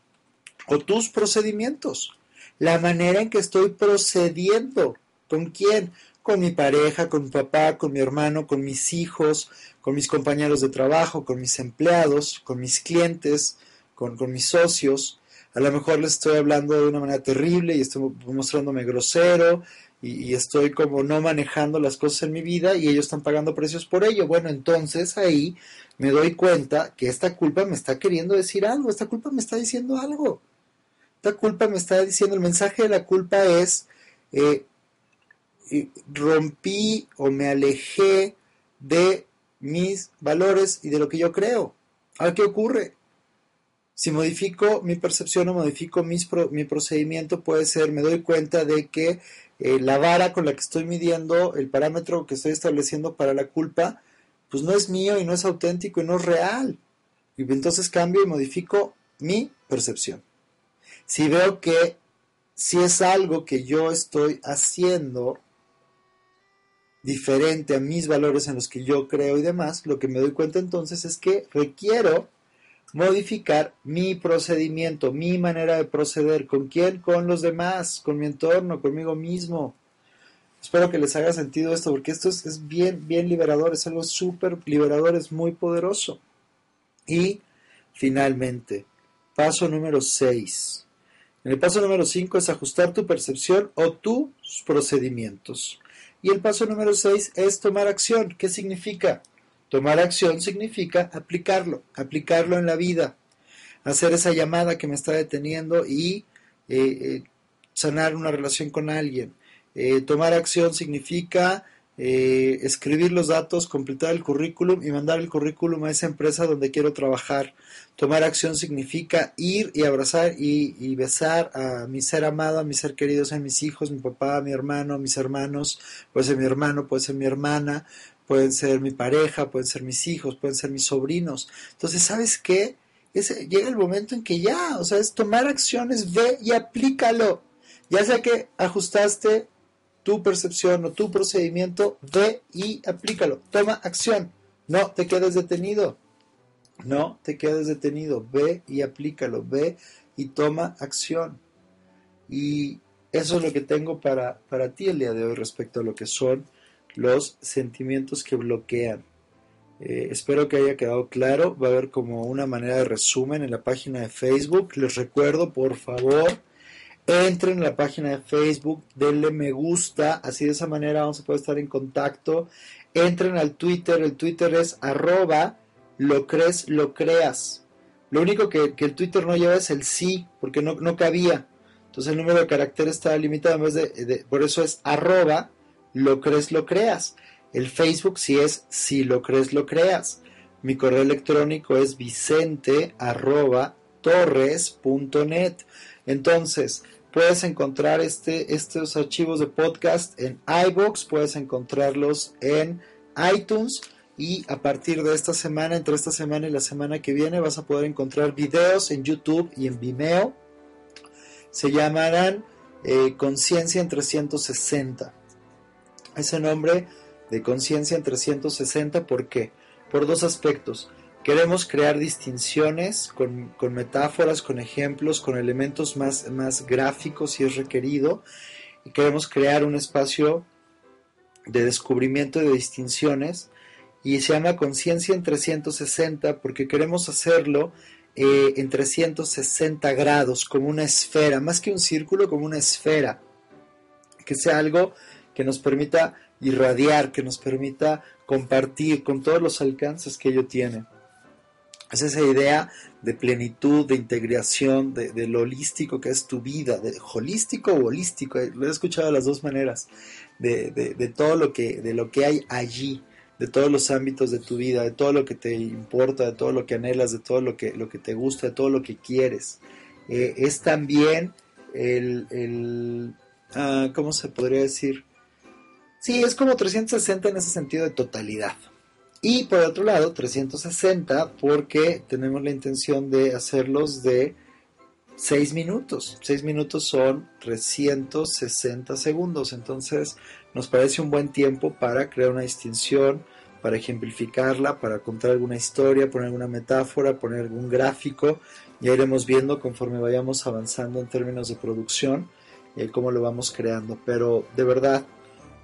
o tus procedimientos. La manera en que estoy procediendo. ¿Con quién? Con mi pareja, con mi papá, con mi hermano, con mis hijos, con mis compañeros de trabajo, con mis empleados, con mis clientes, con, con mis socios. A lo mejor les estoy hablando de una manera terrible y estoy mostrándome grosero y, estoy como no manejando las cosas en mi vida y ellos están pagando precios por ello. Bueno, entonces ahí me doy cuenta que esta culpa me está queriendo decir algo, esta culpa me está diciendo algo. Esta culpa me está diciendo, el mensaje de la culpa es, eh, rompí o me alejé de mis valores y de lo que yo creo. Ahora, ¿qué ocurre? Si modifico mi percepción o modifico mis mi procedimiento, puede ser, me doy cuenta de que eh, la vara con la que estoy midiendo, el parámetro que estoy estableciendo para la culpa, pues no es mío y no es auténtico y no es real. Y entonces cambio y modifico mi percepción. Si veo que si es algo que yo estoy haciendo diferente a mis valores en los que yo creo y demás, lo que me doy cuenta entonces es que requiero modificar mi procedimiento, mi manera de proceder. ¿Con quién? Con los demás, con mi entorno, conmigo mismo. Espero que les haga sentido esto, porque esto es, bien, bien liberador, es algo súper liberador, es muy poderoso. Y finalmente, paso número 6. En el paso número 5 es ajustar tu percepción o tus procedimientos. Y el paso número 6 es tomar acción. ¿Qué significa? Tomar acción significa aplicarlo, aplicarlo en la vida, hacer esa llamada que me está deteniendo y eh, eh, sanar una relación con alguien. Eh, tomar acción significa escribir los datos, completar el currículum y mandar el currículum a esa empresa donde quiero trabajar. Tomar acción significa ir y abrazar y, y, besar a mi ser amado, a mi ser querido, a mis hijos, mi papá, mi hermano, mis hermanos, puede ser mi hermano, puede ser mi hermana, pueden ser mi pareja, pueden ser mis hijos, pueden ser mis sobrinos. Entonces, ¿sabes qué? llega el momento en que ya, o sea, es tomar acciones, ve y aplícalo. Ya sea que ajustaste tu percepción o tu procedimiento, ve y aplícalo. Toma acción. No te quedes detenido. No te quedes detenido. Ve y aplícalo. Ve y toma acción. Y eso es lo que tengo para, para ti el día de hoy respecto a lo que son los sentimientos que bloquean. Eh, espero que haya quedado claro. Va a haber como una manera de resumen en la página de Facebook. Les recuerdo, por favor, entren a la página de Facebook, denle me gusta, así de esa manera vamos a poder estar en contacto. Entren al Twitter, el Twitter es arroba lo crees, lo creas. Lo único que, el Twitter no lleva es el sí, porque no, no cabía. Entonces el número de caracteres está limitado, de, por eso es arroba lo crees, lo creas. El Facebook sí es si lo crees, lo creas. Mi correo electrónico es vicente. Entonces, puedes encontrar este, estos archivos de podcast en iBox, puedes encontrarlos en iTunes y a partir de esta semana, entre esta semana y la semana que viene, vas a poder encontrar videos en YouTube y en Vimeo. Se llamarán eh, Conciencia en 360. Ese nombre de Conciencia en 360, ¿por qué? Por dos aspectos. Queremos crear distinciones con, metáforas, con ejemplos, con elementos más, más gráficos si es requerido. Y queremos crear un espacio de descubrimiento de distinciones. Y se llama Conciencia en 360 porque queremos hacerlo eh, en 360 grados, como una esfera, más que un círculo, como una esfera. Que sea algo que nos permita irradiar, que nos permita compartir con todos los alcances que ello tiene. Es esa idea de plenitud, de integración, de, lo holístico que es tu vida, de holístico o holístico, eh, lo he escuchado de las dos maneras, de, de, todo lo que, de lo que hay allí, de todos los ámbitos de tu vida, de todo lo que te importa, de todo lo que anhelas, de todo lo que, lo que te gusta, de todo lo que quieres. Eh, es también el, el ah, ¿cómo se podría decir? Sí, es como 360 en ese sentido de totalidad. Y por otro lado, 360 porque tenemos la intención de hacerlos de 6 minutos. 6 minutos son 360 segundos. Entonces nos parece un buen tiempo para crear una distinción, para ejemplificarla, para contar alguna historia, poner alguna metáfora, poner algún gráfico. Ya iremos viendo conforme vayamos avanzando en términos de producción eh, cómo lo vamos creando. Pero de verdad,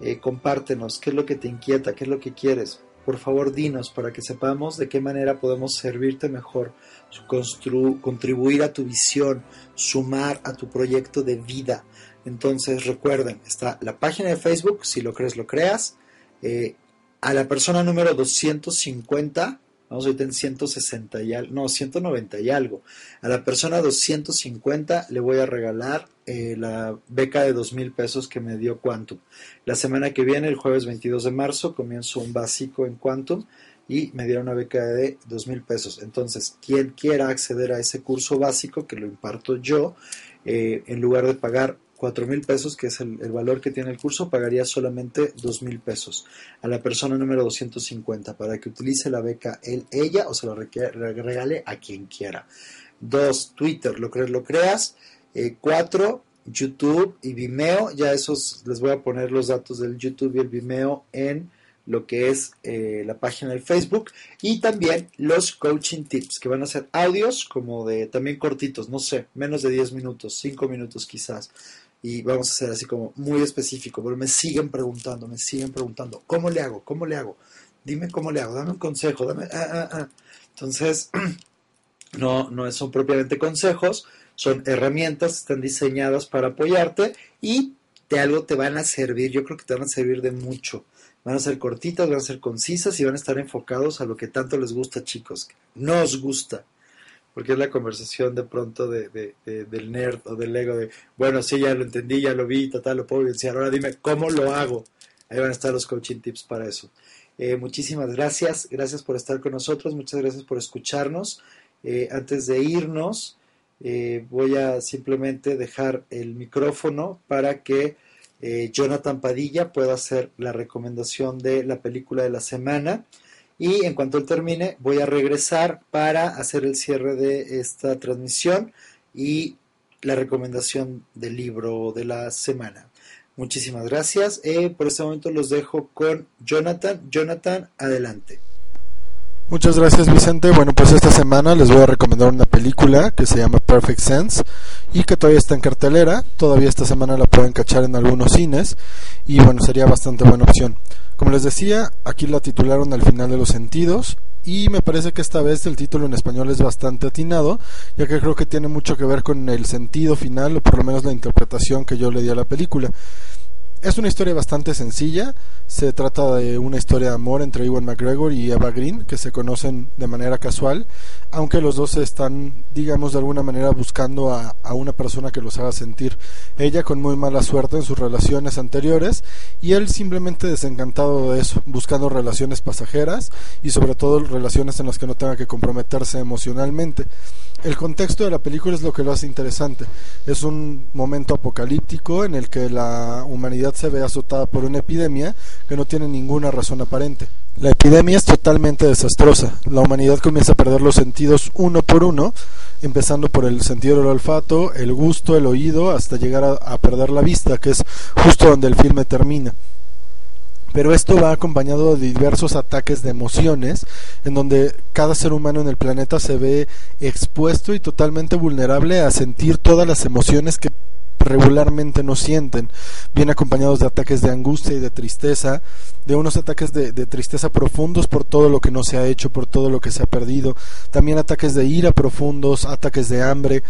eh, compártenos qué es lo que te inquieta, qué es lo que quieres por favor dinos para que sepamos de qué manera podemos servirte mejor, contribuir a tu visión, sumar a tu proyecto de vida. Entonces recuerden, está la página de Facebook, si lo crees, lo creas. Eh, a la persona número 250 Vamos ahorita en 160 y algo, no, 190 y algo. A la persona 250 le voy a regalar eh, la beca de 2 mil pesos que me dio Quantum. La semana que viene, el jueves 22 de marzo, comienzo un básico en Quantum y me dieron una beca de 2 mil pesos. Entonces, quien quiera acceder a ese curso básico, que lo imparto yo, eh, en lugar de pagar 4 mil pesos, que es el, valor que tiene el curso, pagaría solamente 2 mil pesos a la persona número 250 para que utilice la beca él, ella o se lo regale a quien quiera. Dos, Twitter, lo crees, lo creas. Eh, cuatro, YouTube y Vimeo. Ya esos les voy a poner los datos del YouTube y el Vimeo en lo que es eh, la página del Facebook y también los coaching tips que van a ser audios como de también cortitos, no sé, menos de 10 minutos, 5 minutos quizás, y vamos a ser así como muy específico, pero me siguen preguntando, me siguen preguntando, ¿cómo le hago? ¿Cómo le hago? Dime cómo le hago, dame un consejo, dame... Ah, ah, ah. Entonces, *clears throat* no, no son propiamente consejos, son herramientas, están diseñadas para apoyarte y de algo te van a servir, yo creo que te van a servir de mucho. Van a ser cortitas, van a ser concisas y van a estar enfocados a lo que tanto les gusta, chicos. Nos gusta porque es la conversación de pronto de, del nerd o del ego de, bueno, sí, ya lo entendí, ya lo vi, tal, lo puedo evidenciar, ahora dime cómo lo hago. Ahí van a estar los coaching tips para eso. Eh, muchísimas gracias, gracias por estar con nosotros, muchas gracias por escucharnos. Eh, antes de irnos, eh, voy a simplemente dejar el micrófono para que Jonathan Padilla pueda hacer la recomendación de la película de la semana y en cuanto él termine voy a regresar para hacer el cierre de esta transmisión y la recomendación del libro de la semana. Muchísimas gracias. Eh, por este momento los dejo con Jonathan. Jonathan, adelante. Muchas gracias Vicente. Bueno, pues esta semana les voy a recomendar una película que se llama Perfect Sense y que todavía está en cartelera, todavía esta semana la pueden cachar en algunos cines y bueno, sería bastante buena opción. Como les decía, aquí la titularon al final de los sentidos y me parece que esta vez el título en español es bastante atinado, ya que creo que tiene mucho que ver con el sentido final o por lo menos la interpretación que yo le di a la película. Es una historia bastante sencilla. Se trata de una historia de amor entre Ewan McGregor y Eva Green, que se conocen de manera casual, aunque los dos están, digamos, de alguna manera buscando a, a, una persona que los haga sentir. Ella con muy mala suerte en sus relaciones anteriores y él simplemente desencantado de eso, buscando relaciones pasajeras y sobre todo relaciones en las que no tenga que comprometerse emocionalmente. El contexto de la película es lo que lo hace interesante. Es un momento apocalíptico en el que la humanidad se ve azotada por una epidemia que no tiene ninguna razón aparente. La epidemia es totalmente desastrosa. La humanidad comienza a perder los sentidos uno por uno, empezando por el sentido del olfato, el gusto, el oído, hasta llegar a, perder la vista, que es justo donde el filme termina pero esto va acompañado de diversos ataques de emociones en donde cada ser humano en el planeta se ve expuesto y totalmente vulnerable a sentir todas las emociones que regularmente no sienten, bien acompañados de ataques de angustia y de tristeza, de unos ataques de, de, tristeza profundos por todo lo que no se ha hecho, por todo lo que se ha perdido, también ataques de ira profundos, ataques de hambre,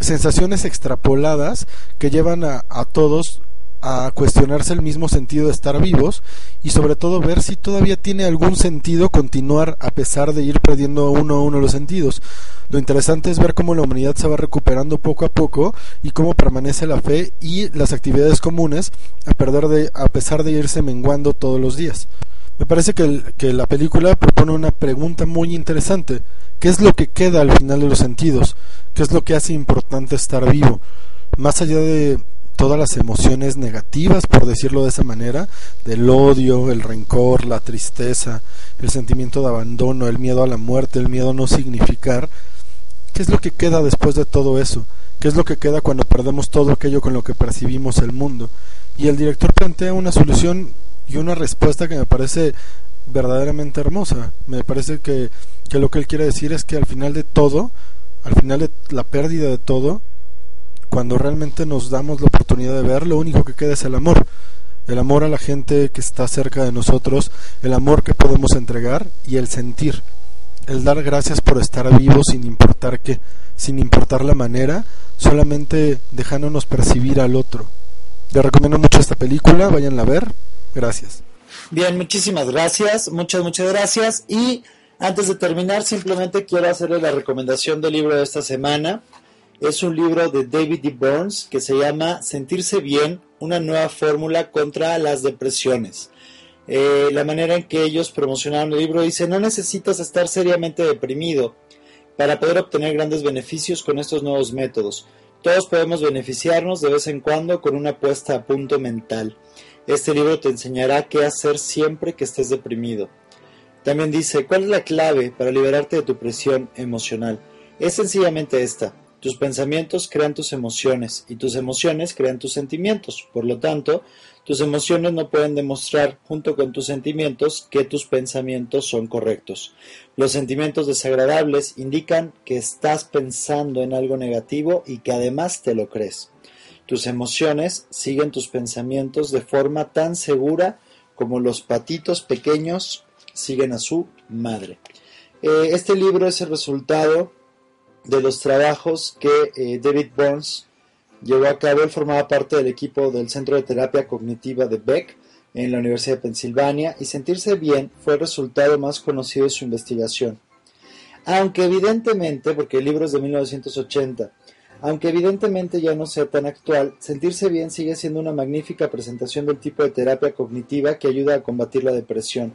sensaciones extrapoladas que llevan a, a todos a cuestionarse el mismo sentido de estar vivos y sobre todo ver si todavía tiene algún sentido continuar a pesar de ir perdiendo uno a uno los sentidos. Lo interesante es ver cómo la humanidad se va recuperando poco a poco y cómo permanece la fe y las actividades comunes a, perder de, a pesar de irse menguando todos los días. Me parece que, que la película propone una pregunta muy interesante. ¿Qué es lo que queda al final de los sentidos? ¿Qué es lo que hace importante estar vivo? Más allá de todas las emociones negativas, por decirlo de esa manera, del odio, el rencor, la tristeza, el sentimiento de abandono, el miedo a la muerte, el miedo a no significar, ¿qué es lo que queda después de todo eso? ¿Qué es lo que queda cuando perdemos todo aquello con lo que percibimos el mundo? Y el director plantea una solución y una respuesta que me parece verdaderamente hermosa. Me parece que, que lo que él quiere decir es que al final de todo, al final de la pérdida de todo, cuando realmente nos damos la oportunidad de ver, lo único que queda es el amor. El amor a la gente que está cerca de nosotros, el amor que podemos entregar y el sentir. El dar gracias por estar vivos sin importar qué, sin importar la manera, solamente dejándonos percibir al otro. Les recomiendo mucho esta película, vayan a ver. Gracias. Bien, muchísimas gracias, muchas, muchas gracias. Y antes de terminar, simplemente quiero hacerles la recomendación del libro de esta semana es un libro de David D. Burns que se llama Sentirse bien, una nueva fórmula contra las depresiones. Eh, la manera en que ellos promocionaron el libro dice, no necesitas estar seriamente deprimido para poder obtener grandes beneficios con estos nuevos métodos. Todos podemos beneficiarnos de vez en cuando con una puesta a punto mental. Este libro te enseñará qué hacer siempre que estés deprimido. También dice, ¿cuál es la clave para liberarte de tu presión emocional? Es sencillamente esta tus pensamientos crean tus emociones y tus emociones crean tus sentimientos. Por lo tanto, tus emociones no pueden demostrar junto con tus sentimientos que tus pensamientos son correctos. Los sentimientos desagradables indican que estás pensando en algo negativo y que además te lo crees. Tus emociones siguen tus pensamientos de forma tan segura como los patitos pequeños siguen a su madre. Eh, este libro es el resultado de los trabajos que eh, David Burns llevó a cabo. Él formaba parte del equipo del Centro de Terapia Cognitiva de Beck en la Universidad de Pensilvania y sentirse bien fue el resultado más conocido de su investigación. Aunque evidentemente, porque el libro es de 1980, aunque evidentemente ya no sea tan actual, sentirse bien sigue siendo una magnífica presentación del tipo de terapia cognitiva que ayuda a combatir la depresión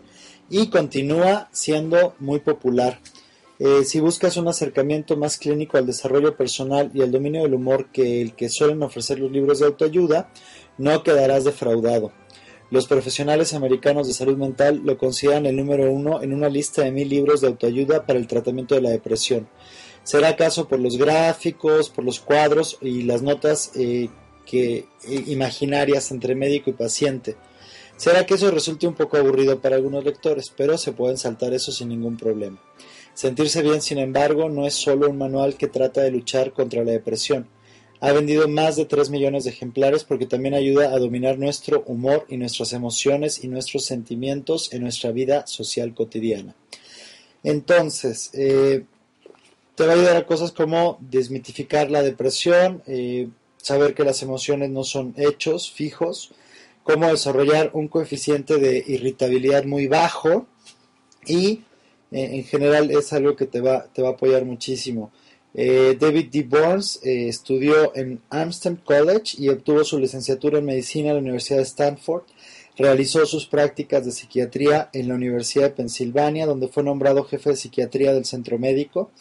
y continúa siendo muy popular. Eh, si buscas un acercamiento más clínico al desarrollo personal y al dominio del humor que el que suelen ofrecer los libros de autoayuda, no quedarás defraudado. Los profesionales americanos de salud mental lo consideran el número uno en una lista de mil libros de autoayuda para el tratamiento de la depresión. ¿Será acaso por los gráficos, por los cuadros y las notas eh, que, eh, imaginarias entre médico y paciente? Será que eso resulte un poco aburrido para algunos lectores, pero se pueden saltar eso sin ningún problema. Sentirse bien, sin embargo, no es solo un manual que trata de luchar contra la depresión. Ha vendido más de 3 millones de ejemplares porque también ayuda a dominar nuestro humor y nuestras emociones y nuestros sentimientos en nuestra vida social cotidiana. Entonces, eh, te va a ayudar a cosas como desmitificar la depresión, eh, saber que las emociones no son hechos fijos, cómo desarrollar un coeficiente de irritabilidad muy bajo y eh, en general es algo que te va, te va a apoyar muchísimo. Eh, David D. Burns eh, estudió en Amsterdam College y obtuvo su licenciatura en medicina en la Universidad de Stanford. Realizó sus prácticas de psiquiatría en la Universidad de Pensilvania, donde fue nombrado jefe de psiquiatría del centro médico.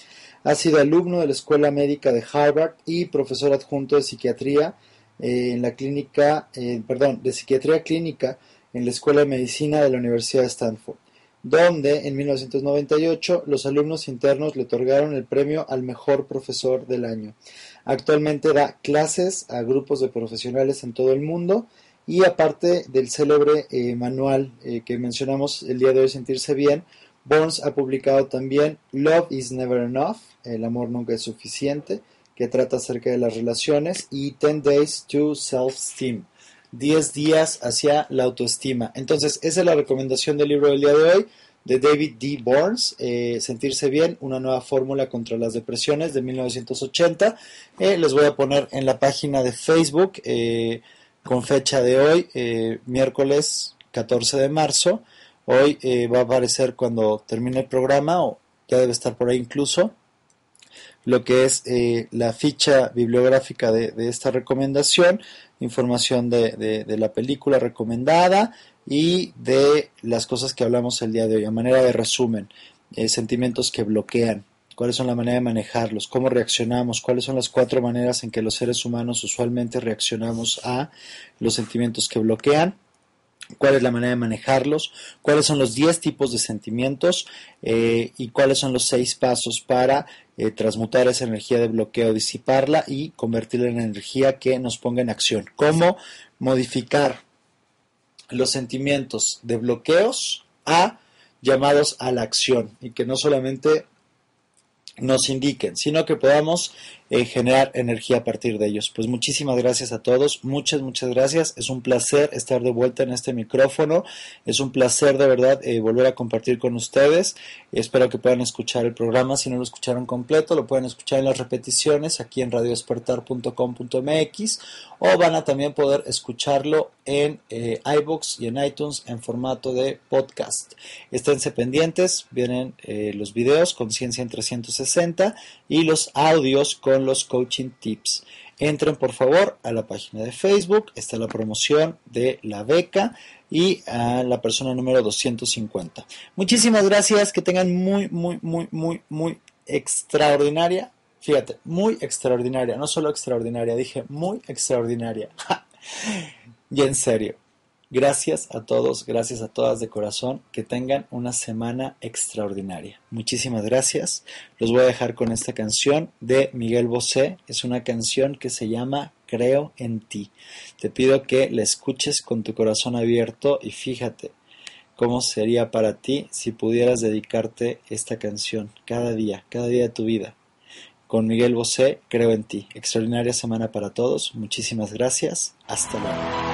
Ha sido alumno de la Escuela Médica de Harvard y profesor adjunto de psiquiatría en la clínica, perdón, de psiquiatría clínica en la Escuela de Medicina de la Universidad de Stanford donde en 1998 los alumnos internos le otorgaron el premio al mejor profesor del año. Actualmente da clases a grupos de profesionales en todo el mundo y aparte del célebre eh, manual eh, que mencionamos el día de hoy, Sentirse Bien, Burns ha publicado también Love is Never Enough, El amor nunca es suficiente, que trata acerca de las relaciones, y Ten Days to Self-Esteem, 10 días hacia la autoestima. Entonces, esa es la recomendación del libro del día de hoy de David D. Burns, eh, Sentirse Bien, una nueva fórmula contra las depresiones de 1980. Eh, les voy a poner en la página de Facebook eh, con fecha de hoy, miércoles 14 de marzo. Hoy va a aparecer cuando termine el programa, o ya debe estar por ahí incluso, lo que es la ficha bibliográfica de, de esta recomendación información de, la película recomendada y de las cosas que hablamos el día de hoy, a manera de resumen, eh, sentimientos que bloquean, cuáles son la manera de manejarlos, cómo reaccionamos, cuáles son las cuatro maneras en que los seres humanos usualmente reaccionamos a los sentimientos que bloquean cuál es la manera de manejarlos, cuáles son los 10 tipos de sentimientos eh, y cuáles son los 6 pasos para eh, transmutar esa energía de bloqueo, disiparla y convertirla en energía que nos ponga en acción. ¿Cómo modificar los sentimientos de bloqueos a llamados a la acción y que no solamente nos indiquen, sino que podamos eh, generar energía a partir de ellos. Pues muchísimas gracias a todos, muchas, muchas gracias. Es un placer estar de vuelta en este micrófono, es un placer de verdad eh, volver a compartir con ustedes. Espero que puedan escuchar el programa, si no lo escucharon completo, lo pueden escuchar en las repeticiones aquí en radiodespertar.com.mx o van a también poder escucharlo en eh, iBooks y en iTunes en formato de podcast. Esténse pendientes, vienen eh, los videos con Ciencia en 360 y los audios con los coaching tips. Entren por favor a la página de Facebook, está la promoción de la beca y a la persona número 250. Muchísimas gracias, que tengan muy, muy, muy, muy, muy extraordinaria Fíjate, muy extraordinaria, no solo extraordinaria, dije muy extraordinaria. *laughs* y en serio, gracias a todos, gracias a todas de corazón, que tengan una semana extraordinaria. Muchísimas gracias. Los voy a dejar con esta canción de Miguel Bosé. Es una canción que se llama Creo en ti. Te pido que la escuches con tu corazón abierto y fíjate cómo sería para ti si pudieras dedicarte esta canción cada día, cada día de tu vida con Miguel Bosé, Creo en ti. Extraordinaria semana para todos. Muchísimas gracias. Hasta luego.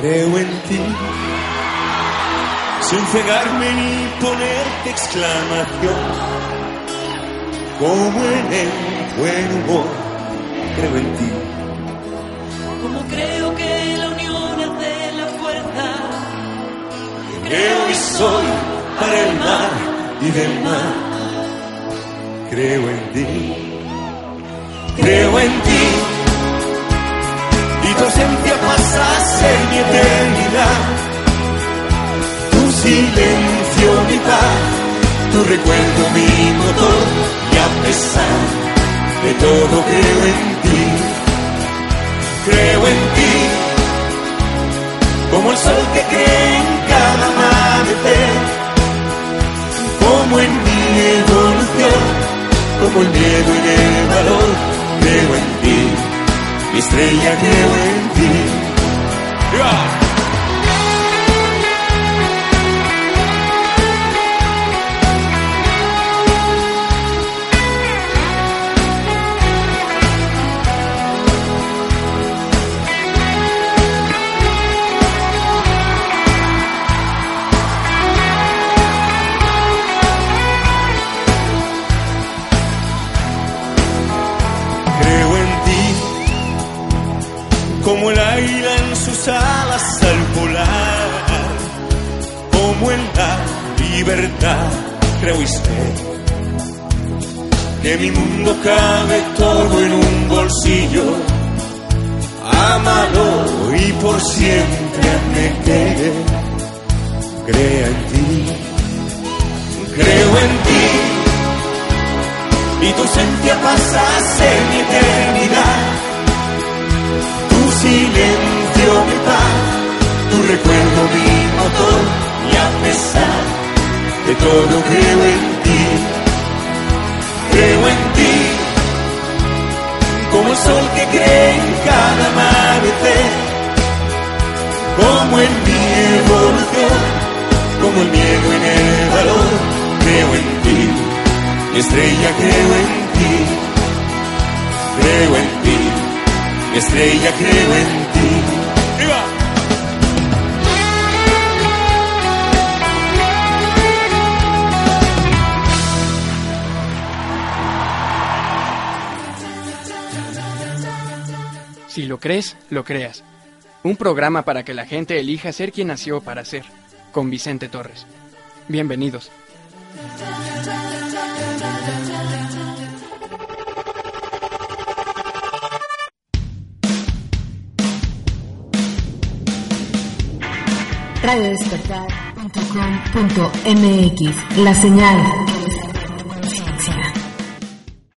Creo en ti, sin cegarme ni ponerte exclamación, como en el buen humor, creo en ti. Como creo que la Creo y soy para el mar y del mar. Creo en ti, creo en ti. Tu ausencia pasa a ser mi eternidad. Tu silencio mi paz, tu recuerdo mi motor. Y a pesar de todo creo en ti, creo en ti. Como el sol que cree en cada amanecer, como en mi evolución, como el miedo y el valor, creo en ti, estrella creo en ti. Libertad, sé que mi mundo cabe todo en un bolsillo. Ámalo y por siempre me quede. Crea en ti, creo en ti. Y tu ausencia pasa en mi eternidad. Tu silencio mi paz, tu recuerdo mi motor. Y a pesar de todo creo en ti. Creo en ti, como el sol que cree en cada amanecer, como mi evolución, como el miedo en el valor, creo en ti, estrella creo en ti, creo en ti, estrella creo en ti. Crees, lo creas. Un programa para que la gente elija ser quien nació para ser, con Vicente Torres. Bienvenidos. radiodespertar.com.mx La señal